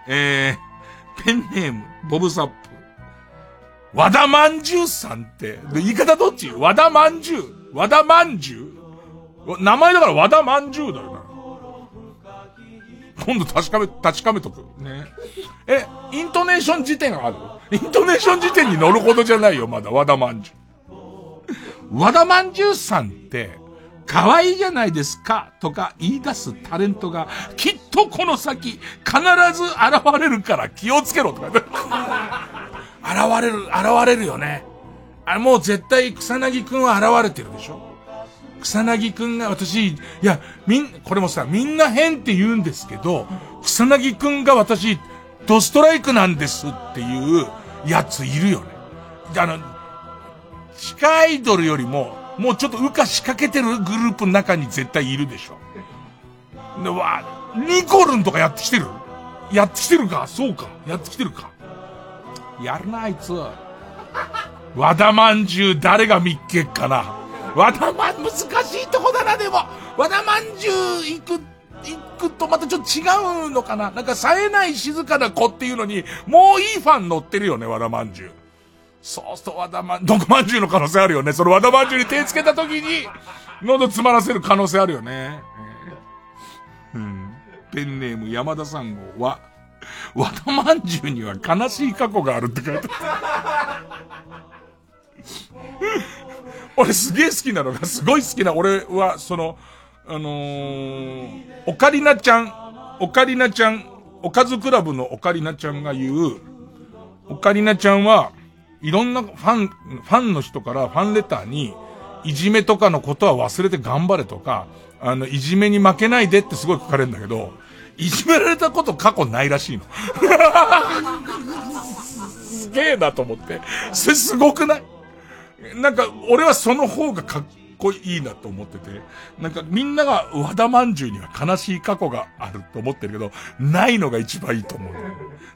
[SPEAKER 3] えー、ペンネーム、ボブサップ。和田まんじゅうさんって、言い方どっち？和田まんじゅう和田まんじゅう？名前だから和田まんじゅうだよな。今度確かめ、確かめとく。ね。え、イントネーション辞典ある？イントネーション辞典に乗るほどじゃないよ、まだ、和田まんじゅう。和田まんじゅうさんって、可愛いじゃないですか、とか言い出すタレントが、きっとこの先、必ず現れるから気をつけろ、とか。[laughs] 現れる、現れるよね。あ、もう絶対草薙くんは現れてるでしょ草薙くんが私、いや、みん、これもさ、みんな変って言うんですけど、草薙くんが私、ドストライクなんですっていうやついるよね。あの、地下アイドルよりも、もうちょっと羽化仕掛けてるグループの中に絶対いるでしょ。で、わ、ニコルンとかやってきてる？やってきてるか？そうか。やってきてるか。やるな、あいつ。和田まんじゅう誰が密結かな？和田まん、難しいとこだな、でも。和田まんじゅう行く、行くとまたちょっと違うのかな？なんか冴えない静かな子っていうのに、もういいファン乗ってるよね、和田まんじゅう。そうすると和田まん、毒まんじゅうの可能性あるよね。その和田まんじゅうに手つけた時に、喉詰まらせる可能性あるよね。うん。ペンネーム山田さん号は、和田まんじゅうには悲しい過去があるって書いてある。[laughs] 俺すげえ好きなのが、すごい好きな、俺は、その、あのー、オカリナちゃん、オカリナちゃん、おかずクラブのオカリナちゃんが言う、オカリナちゃんは、いろんなファン、ファンの人からファンレターに、いじめとかのことは忘れて頑張れとか、あの、いじめに負けないでってすごい書かれるんだけど、いじめられたこと過去ないらしいの。[laughs] すげえなと思って。それすごくない？なんか、俺はその方がかっこいいなと思ってて、なんかみんなが和田まんじゅうには悲しい過去があると思ってるけど、ないのが一番いいと思う、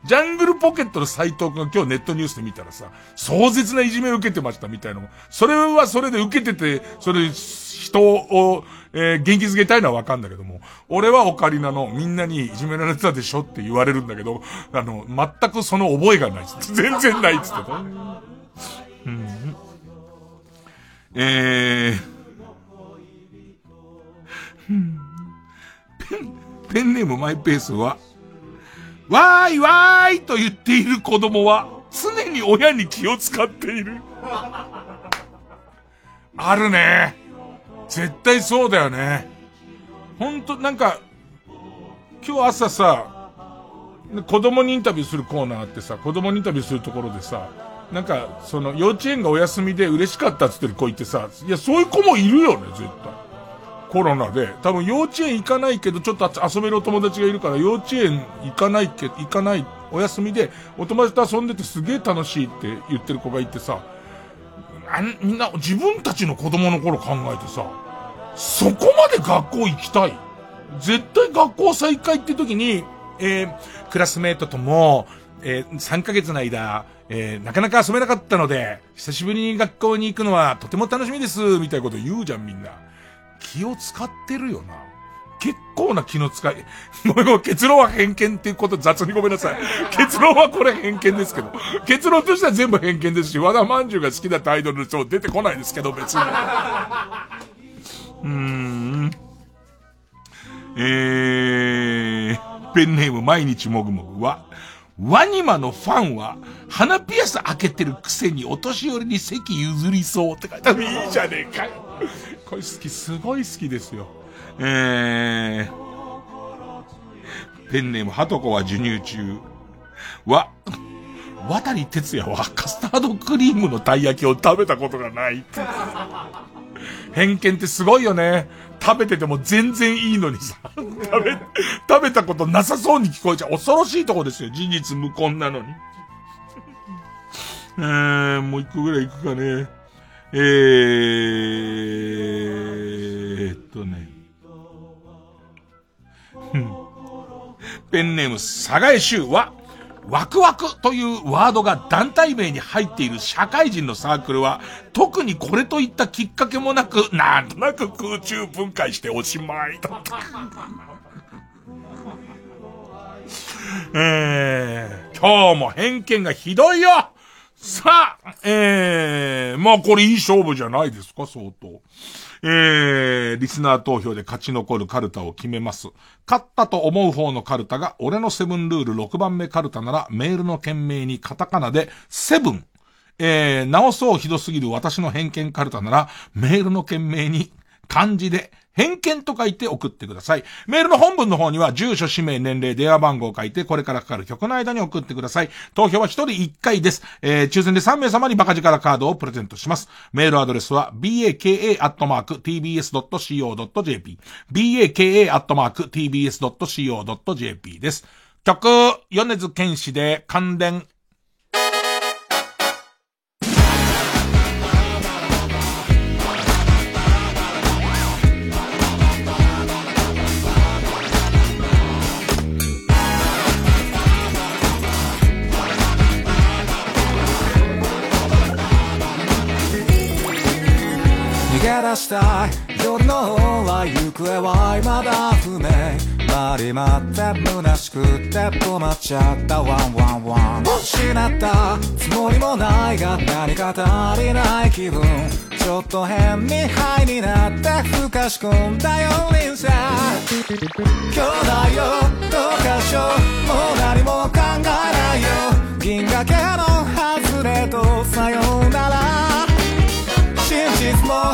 [SPEAKER 3] ジャングルポケットの斎藤くんが今日ネットニュースで見たらさ、壮絶ないじめを受けてましたみたいなのそれはそれで受けてて、それ人を、えー、元気づけたいのはわかんだけども、俺はオカリナのみんなにいじめられてたでしょって言われるんだけど、あの、全くその覚えがない。っつって、全然ないっつってた。うん。えー、ペン、ペンネームマイペースは、わーいわーいと言っている子供は、常に親に気を使っている。あるね。絶対そうだよね。ほんと、なんか、今日朝さ、子供にインタビューするコーナーあってさ、子供にインタビューするところでさ、なんか、その、幼稚園がお休みで嬉しかったっつってる子いてさ、いや、そういう子もいるよね、絶対。コロナで。多分幼稚園行かないけど、ちょっと遊べるお友達がいるから、幼稚園行かないけ、行かない、お休みで、お友達と遊んでてすげえ楽しいって言ってる子がいてさ、あみんな自分たちの子供の頃考えてさ、そこまで学校行きたい？絶対学校再開って時に、えー、クラスメートとも、えー、3ヶ月の間、えー、なかなか遊べなかったので、久しぶりに学校に行くのはとても楽しみです、みたいなこと言うじゃん、みんな。気を使ってるよな。結構な気の使い。ごめんごめん、結論は偏見っていうこと雑にごめんなさい。[laughs] 結論はこれ偏見ですけど。結論としては全部偏見ですし、和田まんじゅうが好きだったアイドルの人出てこないですけど、別に。うーん。えー、ペンネーム毎日もぐもぐは、ワニマのファンは、鼻ピアス開けてるくせにお年寄りに席譲りそうって書いてある。いいじゃねえかよ。これ好き、すごい好きですよ。えー、ペンネーム、ハトコは授乳中。わ、渡哲也はカスタードクリームのたい焼きを食べたことがない。偏見ってすごいよね。食べてても全然いいのにさ。食べ、食べたことなさそうに聞こえちゃう。恐ろしいとこですよ。事実無根なのに。えー、もう一個ぐらい行くかね。えーっとね。[laughs] ペンネーム、佐賀江州は、ワクワクというワードが団体名に入っている社会人のサークルは、特にこれといったきっかけもなく、なんとなく空中分解しておしまいだった。[laughs] えー、今日も偏見がひどいよさあ、えー、まあこれいい勝負じゃないですか、相当。えー、リスナー投票で勝ち残るカルタを決めます。勝ったと思う方のカルタが、俺のセブンルール6番目カルタなら、メールの件名にカタカナで、セブン。えー、直そうひどすぎる私の偏見カルタなら、メールの件名に漢字で、偏見と書いて送ってください。メールの本文の方には、住所、氏名、年齢、電話番号を書いて、これからかかる曲の間に送ってください。投票は1人1回です。えー、抽選で3名様にバカ力カードをプレゼントします。メールアドレスは、baka.tbs.co.jp。baka.tbs.co.jp です。曲、米津玄師で関連
[SPEAKER 29] 行方は未だ不明回り待って虚しくて止まっちゃったワンワンワン失ったつもりもないが何か足りない気分ちょっと変にハイになってふかし込んだよ人生今日だよどうかしようもう何も考えないよ銀河系の外れとさようなら真実も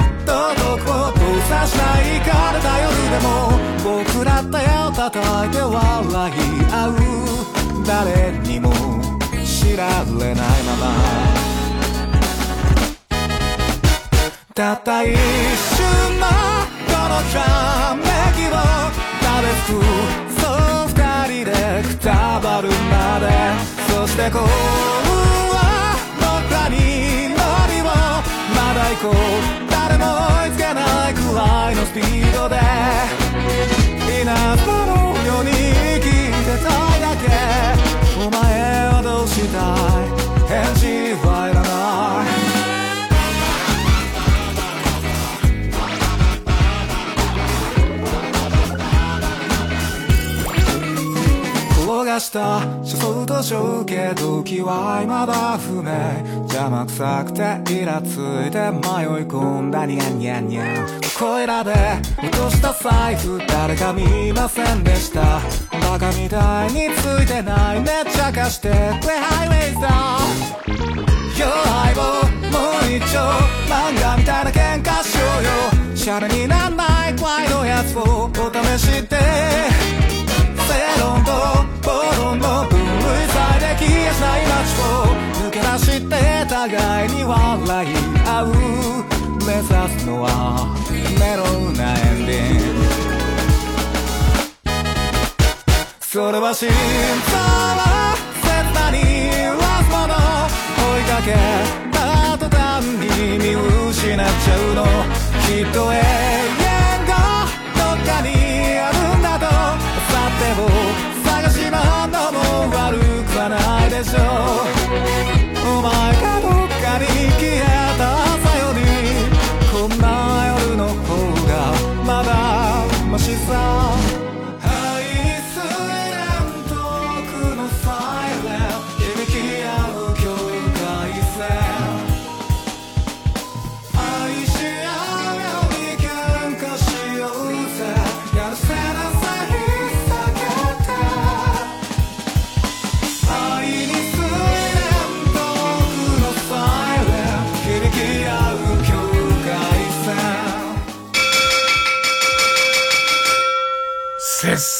[SPEAKER 29] さしないからだ夜でも僕ら手を叩いて笑い合う誰にも知られないまま。たった一瞬のこのひらめきを食べつく？そう二人でくたばるまで。そしてこうは僕らに乗りを。まだ行こう。誰も前のスピードで稲妻のように生きてたいだけお前はどうしたい返事は転がした。車窓と小けど気は未だ不明。邪魔くさくてイラついて迷い込んだ。ニャンニャンニャン。こいらで落とした財布誰か見ませんでした。バカみたいについてないめっちゃ貸してくれ。ハイウェイさんよ相棒もう一丁。漫画みたいな喧嘩しようよ。シャレになんない。怖いのやつをお試しで正論と暴論の分類されで消えしない街を抜け出して互いに笑い合う目指すのはメロウなエンディング。それは心臓は切なにラスもの追いかけた途端に見失っちゃうのきっと永遠探し回るのも悪くはないでしょう。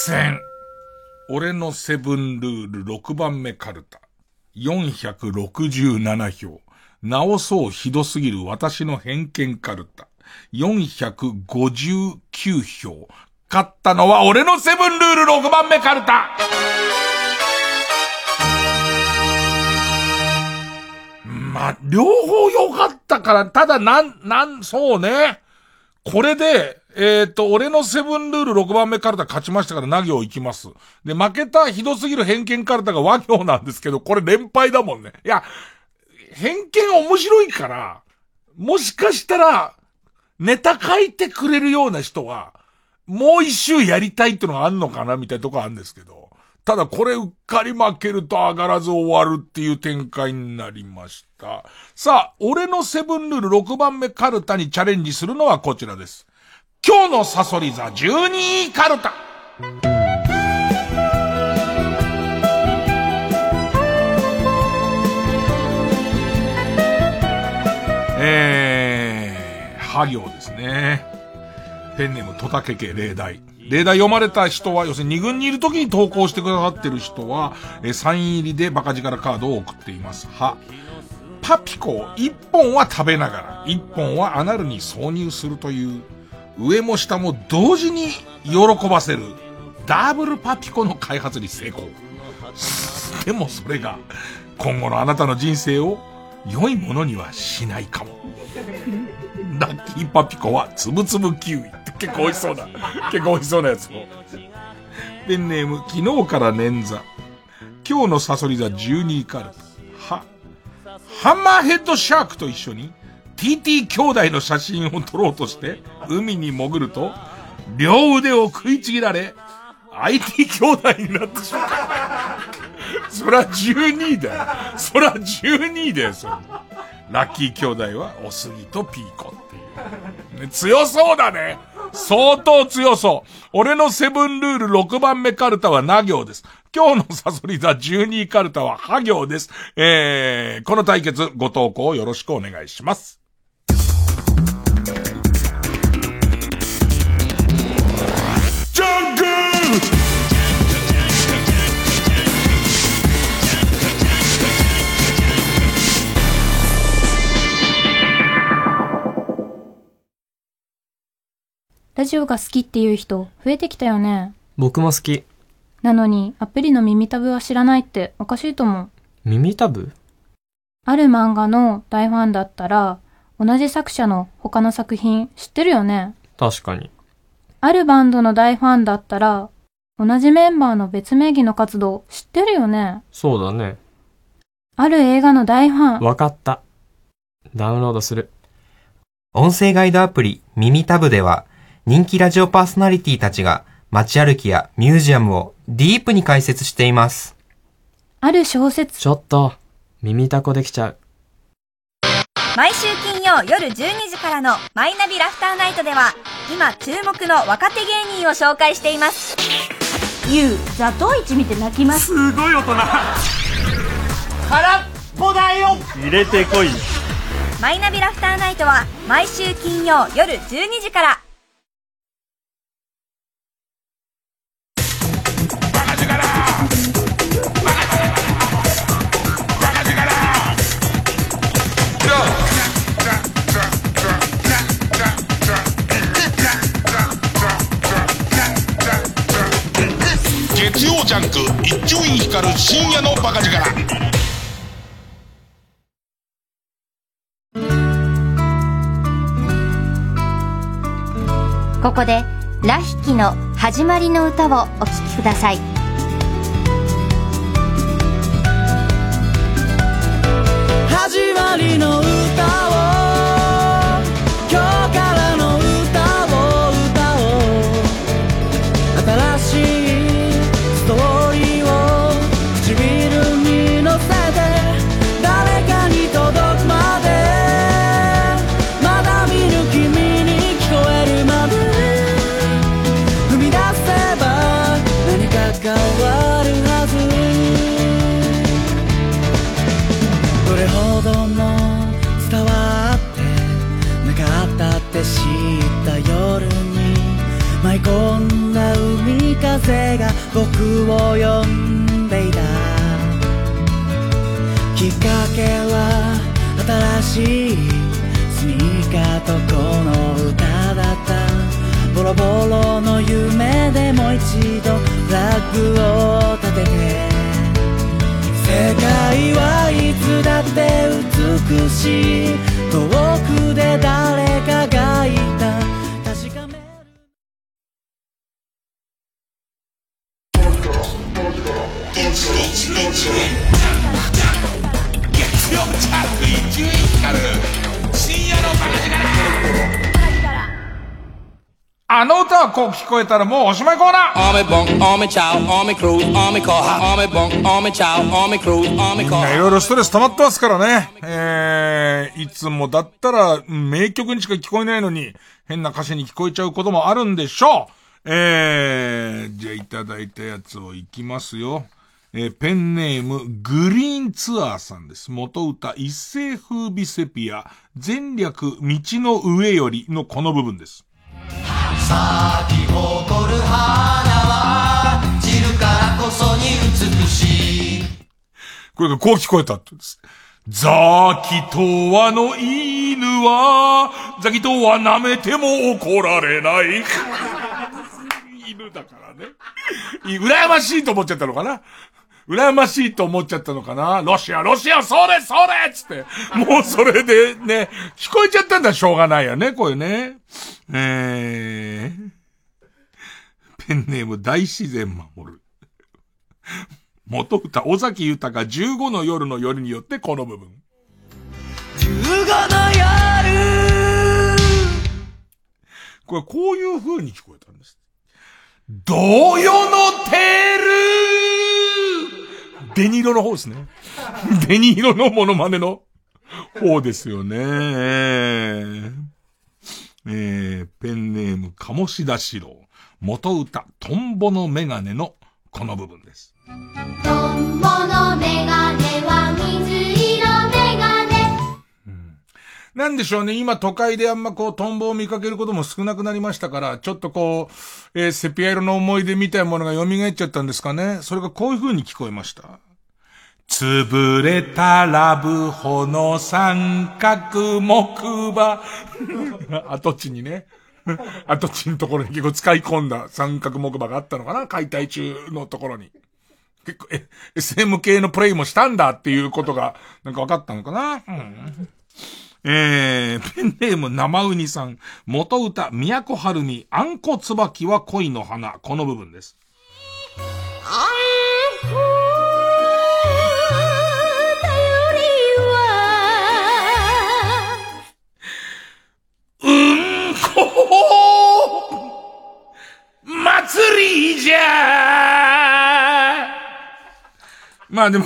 [SPEAKER 3] 戦。俺のセブンルール6番目カルタ。467票。直そうひどすぎる私の偏見カルタ。459票。勝ったのは俺のセブンルール6番目カルタまあ、両方良かったから、ただなん、なん、そうね。これで、えっ、と、俺のセブンルール6番目カルタ勝ちましたから、な行行きます。で、負けたひどすぎる偏見カルタが和行なんですけど、これ連敗だもんね。いや、偏見面白いから、もしかしたら、ネタ書いてくれるような人は、もう一周やりたいってのがあんのかなみたいなとこあるんですけど。ただこれうっかり負けると上がらず終わるっていう展開になりました。さあ、俺のセブンルール6番目カルタにチャレンジするのはこちらです。今日のサソリ座12位カルタ。えー、は行ですね。ペンネームトタケケ例題。例題読まれた人は、要するに2軍にいる時に投稿してくださってる人は、えーサイン入りでバカ力カードを送っています。は、パピコを1本は食べながら、1本はアナルに挿入するという、上も下も同時に喜ばせる、ダブルパピコの開発に成功。でもそれが、今後のあなたの人生を良いものにはしないかも。ラッキーパピコはつぶつぶキウイって結構美味しそうな、[laughs] 結構美味しそうなやつを。ペンネーム、昨日から捻挫。今日のサソリ座12位カルタ。は、ハンマーヘッドシャークと一緒に TT 兄弟の写真を撮ろうとして海に潜ると、両腕を食いちぎられ、IT 兄弟になってしまった。[laughs] そら12位だよ。そら12位だよ、それ。ラッキー兄弟はおすぎとピーコっていう。ね、強そうだね。相当強そう。俺のセブンルール6番目カルタはな行です。今日のサソリ座12位カルタはは行です。えー、この対決ご投稿よろしくお願いします。
[SPEAKER 30] ラジオが好きっていう人増えてきたよね。
[SPEAKER 21] 僕も好き。
[SPEAKER 30] なのに、アプリの耳タブは知らないっておかしいと思う。
[SPEAKER 21] 耳タブ？
[SPEAKER 30] ある漫画の大ファンだったら、同じ作者の他の作品知ってるよね。
[SPEAKER 21] 確かに。
[SPEAKER 30] あるバンドの大ファンだったら、同じメンバーの別名義の活動知ってるよね。
[SPEAKER 21] そうだね。
[SPEAKER 30] ある映画の大ファン。
[SPEAKER 21] わかった。ダウンロードする。
[SPEAKER 31] 音声ガイドアプリ耳タブでは人気ラジオパーソナリティたちが街歩きやミュージアムをディープに解説しています。
[SPEAKER 30] ある小説。
[SPEAKER 21] ちょっと、耳タコできちゃう。
[SPEAKER 32] 毎週金曜夜12時からのマイナビラフターナイトでは今注目の若手芸人を紹介しています
[SPEAKER 12] ゆうザトウイチ見て泣きます
[SPEAKER 32] すごい大人
[SPEAKER 25] 空っ
[SPEAKER 33] 歩だよ
[SPEAKER 34] 入れてこい
[SPEAKER 32] マイナビラフターナイトは毎週金曜夜12時から
[SPEAKER 16] ャンク一丁院光る深夜のバカ力。
[SPEAKER 35] ここでラヒキの始まりの歌をお聴きください。
[SPEAKER 28] 風が僕を呼んでいた。きっかけは新しいスニーカーとこの歌だった。ボロボロの夢でもう一度フラッグを立てて。世界はいつだって美しい。
[SPEAKER 3] あの歌はこう聞こえたらもうおしまいコーナー
[SPEAKER 11] army cruise, army
[SPEAKER 3] いろいろストレス溜まってますからね。えー、いつもだったら名曲にしか聞こえないのに、変な歌詞に聞こえちゃうこともあるんでしょう。えー、じゃあいただいたやつをいきますよ。えーペンネーム、グリーンツアーさんです。元歌、一世風靡セピア、前略、道の上よりのこの部分です。
[SPEAKER 28] 咲き誇る花は散るからこそに美しい
[SPEAKER 3] これがこう聞こえたって言うんです。ザキトワの犬は、ザキトワ舐めても怒られない。犬だからね。羨ましいと思っちゃったのかな羨ましいと思っちゃったのかな？ロシア、ロシア、それ、それっつって。もうそれでね、聞こえちゃったんだしょうがないよね、これね。えー、ペンネーム大自然守る。元歌、尾崎豊15の夜の夜によってこの部分。
[SPEAKER 28] 15の夜
[SPEAKER 3] これこういう風に聞こえたんです。同様のテールデニーロの方ですね。デニーロのモノマネの方ですよね。えー、ペンネーム、鴨志田四郎。元歌、トンボのメガネのこの部分です。
[SPEAKER 25] トンボのメガネは水色メガネ
[SPEAKER 3] なんでしょうね、今都会であんまこう、トンボを見かけることも少なくなりましたから、ちょっとこう、えーセピア色の思い出みたいなものが蘇っちゃったんですかね。それがこういう風に聞こえました。潰れたラブホの三角木馬。[laughs] 跡地にね。[laughs] 跡地のところに結構使い込んだ三角木馬があったのかな解体中のところに。結構、え、SM 系のプレイもしたんだっていうことが、なんか分かったのかなうん。えー、ペンネーム生ウニさん。元歌、都春美、あんこ椿は恋の花。この部分です。祭りじゃまあでも、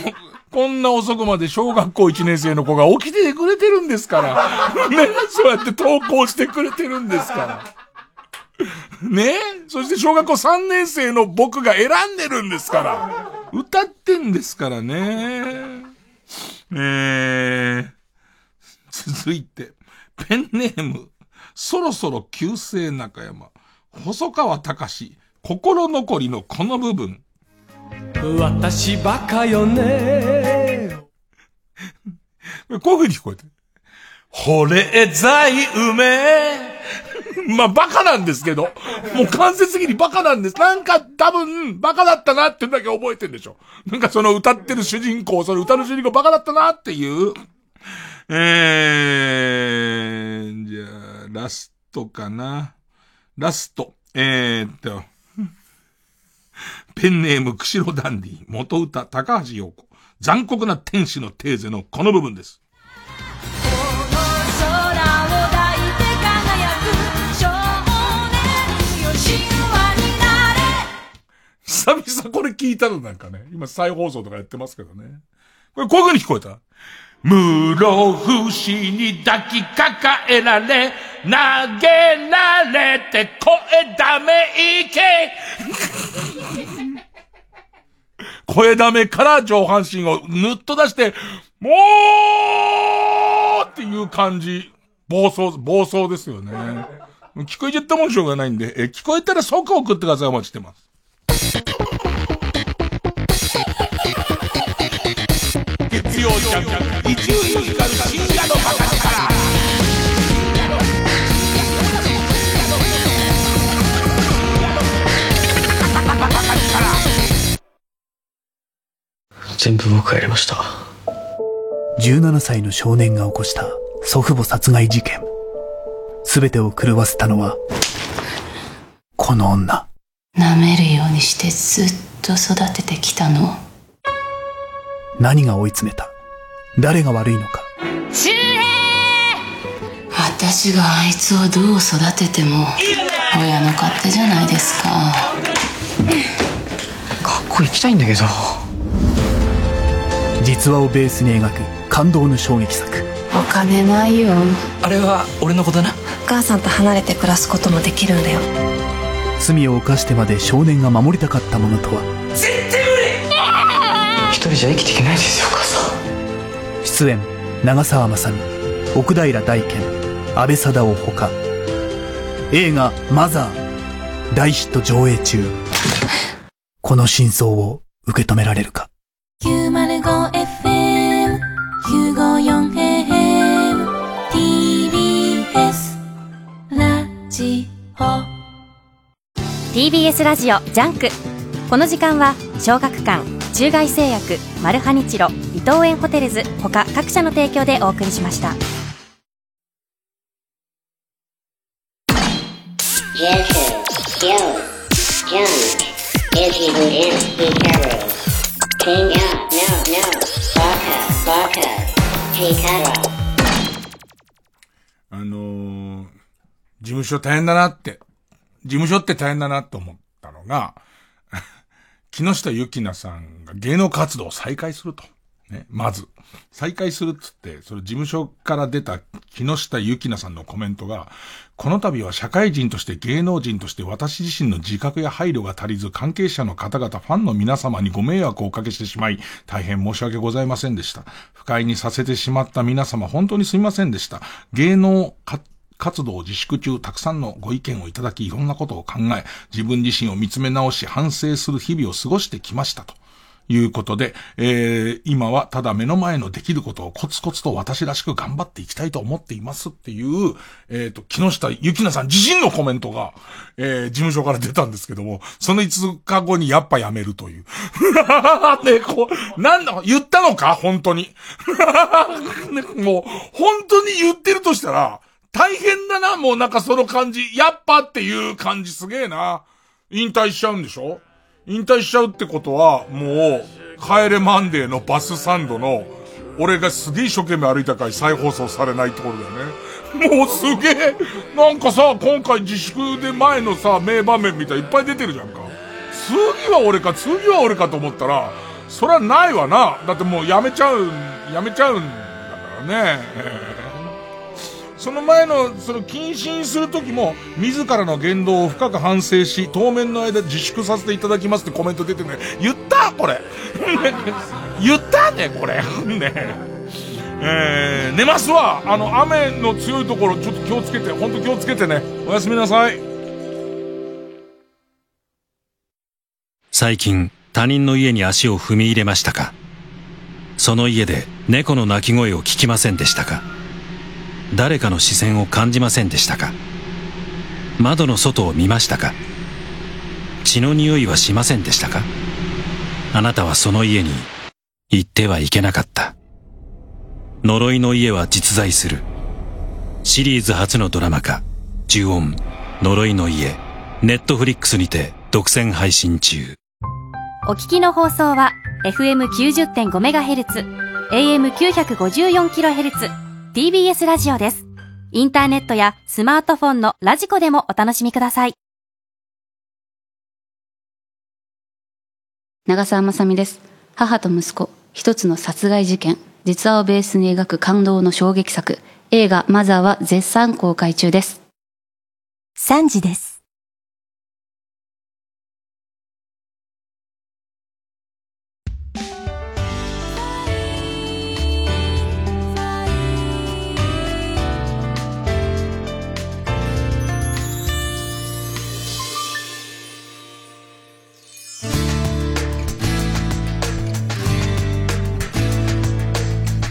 [SPEAKER 3] こんな遅くまで小学校1年生の子が起きててくれてるんですから。ね、そうやって投稿してくれてるんですから。ねそして小学校3年生の僕が選んでるんですから。歌ってんですからね。えー、続いて、ペンネーム、そろそろ旧姓中山、細川隆心残りのこの部分。
[SPEAKER 28] 私バカよね [laughs]
[SPEAKER 3] こういう風に聞こえて。保冷剤梅。[laughs] まあ、バカなんですけど。もう間接的にバカなんです。なんか多分、バカだったなってだけ覚えてんでしょ。なんかその歌ってる主人公、その歌の主人公バカだったなっていう。えー、じゃあ、ラストかな。ラスト。えー、っと。ペンネーム、釧路ダンディ、元歌、高橋洋子。残酷な天使のテーゼのこの部分です。久々これ聞いたのなんかね。今再放送とかやってますけどね。これこういう風に聞こえた？室伏に抱きかかえられ、投げられて声だめいけ [laughs] 声だめから上半身をぬっと出して、もうっていう感じ。暴走、暴走ですよね。[laughs] 聞こえちゃったもんしょうがないんで、え、聞こえたら即送ってください。お待ちしてます。一流ミュージカル深夜のバカ力。
[SPEAKER 21] 全部僕がやりました。
[SPEAKER 33] 17歳の少年が起こした祖父母殺害事件。全てを狂わせたのはこの女。
[SPEAKER 34] 舐めるようにしてずっと育ててきたの。
[SPEAKER 33] 何が追い詰めた？誰が悪いのか。
[SPEAKER 34] 周平私があいつをどう育てても親の勝手じゃないですか。
[SPEAKER 21] 学校行きたいんだけど。
[SPEAKER 33] 実話をベースに描く感動の衝撃作。
[SPEAKER 34] お金ないよ。
[SPEAKER 21] あれは俺の子だな。
[SPEAKER 34] お母さんと離れて暮らすこともできるんだよ。
[SPEAKER 33] 罪を犯してまで少年が守りたかったものとは。
[SPEAKER 21] 絶対無理。一人じゃ生きていけないですよお母さ
[SPEAKER 33] ん出演長澤まさみ奥平大賢安倍貞夫ほか。映画「マザー」大ヒット上映中。この真相を受け止められるか。
[SPEAKER 25] 905FM 954AM TBS ラジオ。
[SPEAKER 5] TBS ラジオジャンク。この時間は小学館中外製薬マルハニチロ伊藤園ホテルズ他各社の提供でお送りしました。
[SPEAKER 3] あのー、事務所大変だなって事務所って大変だなと思ったのが、木下ゆきなさんが芸能活動を再開すると。ね、まず。再開するっつって、その事務所から出た木下ゆきなさんのコメントが、この度は社会人として芸能人として私自身の自覚や配慮が足りず、関係者の方々、ファンの皆様にご迷惑をおかけしてしまい、大変申し訳ございませんでした。不快にさせてしまった皆様、本当にすみませんでした。芸能活動自粛中たくさんのご意見をいただき、いろんなことを考え、自分自身を見つめ直し、反省する日々を過ごしてきましたと。いうことで、えー、今はただ目の前のできることをコツコツと私らしく頑張っていきたいと思っていますっていう、えっ、ー、と、木下ゆきなさん自身のコメントが、えー、事務所から出たんですけども、その5日後にやっぱやめるという。[laughs] ね、こう、なんだ、言ったのか？本当に。[laughs] ね、もう、本当に言ってるとしたら、大変だな、もうなんかその感じ。やっぱっていう感じすげえな。引退しちゃうんでしょ？引退しちゃうってことは、もう、帰れマンデーのバスサンドの、俺がすげえ一生懸命歩いた回再放送されないところだよね。もうすげえ、なんかさ、今回自粛で前のさ、名場面みたいいっぱい出てるじゃんか。次は俺か、次は俺かと思ったら、それはないわな。だってもうやめちゃう、やめちゃうんだからね。その前の、その謹慎するときも、自らの言動を深く反省し、当面の間自粛させていただきますってコメント出てね。言ったこれ。[laughs] 言ったね、これ。[laughs] ね。えー、寝ますわあの、雨の強いところ、ちょっと気をつけて、ほんと気をつけてね。おやすみなさい。
[SPEAKER 36] 最近、他人の家に足を踏み入れましたか？その家で猫の鳴き声を聞きませんでしたか？誰かの視線を感じませんでしたか？窓の外を見ましたか？血の匂いはしませんでしたか？あなたはその家に行ってはいけなかった。呪いの家は実在する。シリーズ初のドラマ化、呪音、呪いの家、ネットフリックスにて独占配信中。
[SPEAKER 5] お聞きの放送は FM90.5MHz、AM954kHz、TBS ラジオです。インターネットやスマートフォンのラジコでもお楽しみください。
[SPEAKER 29] 長澤まさみです。母と息子、一つの殺害事件、実話をベースに描く感動の衝撃作、映画マザーは絶賛公開中です。
[SPEAKER 12] 3時です。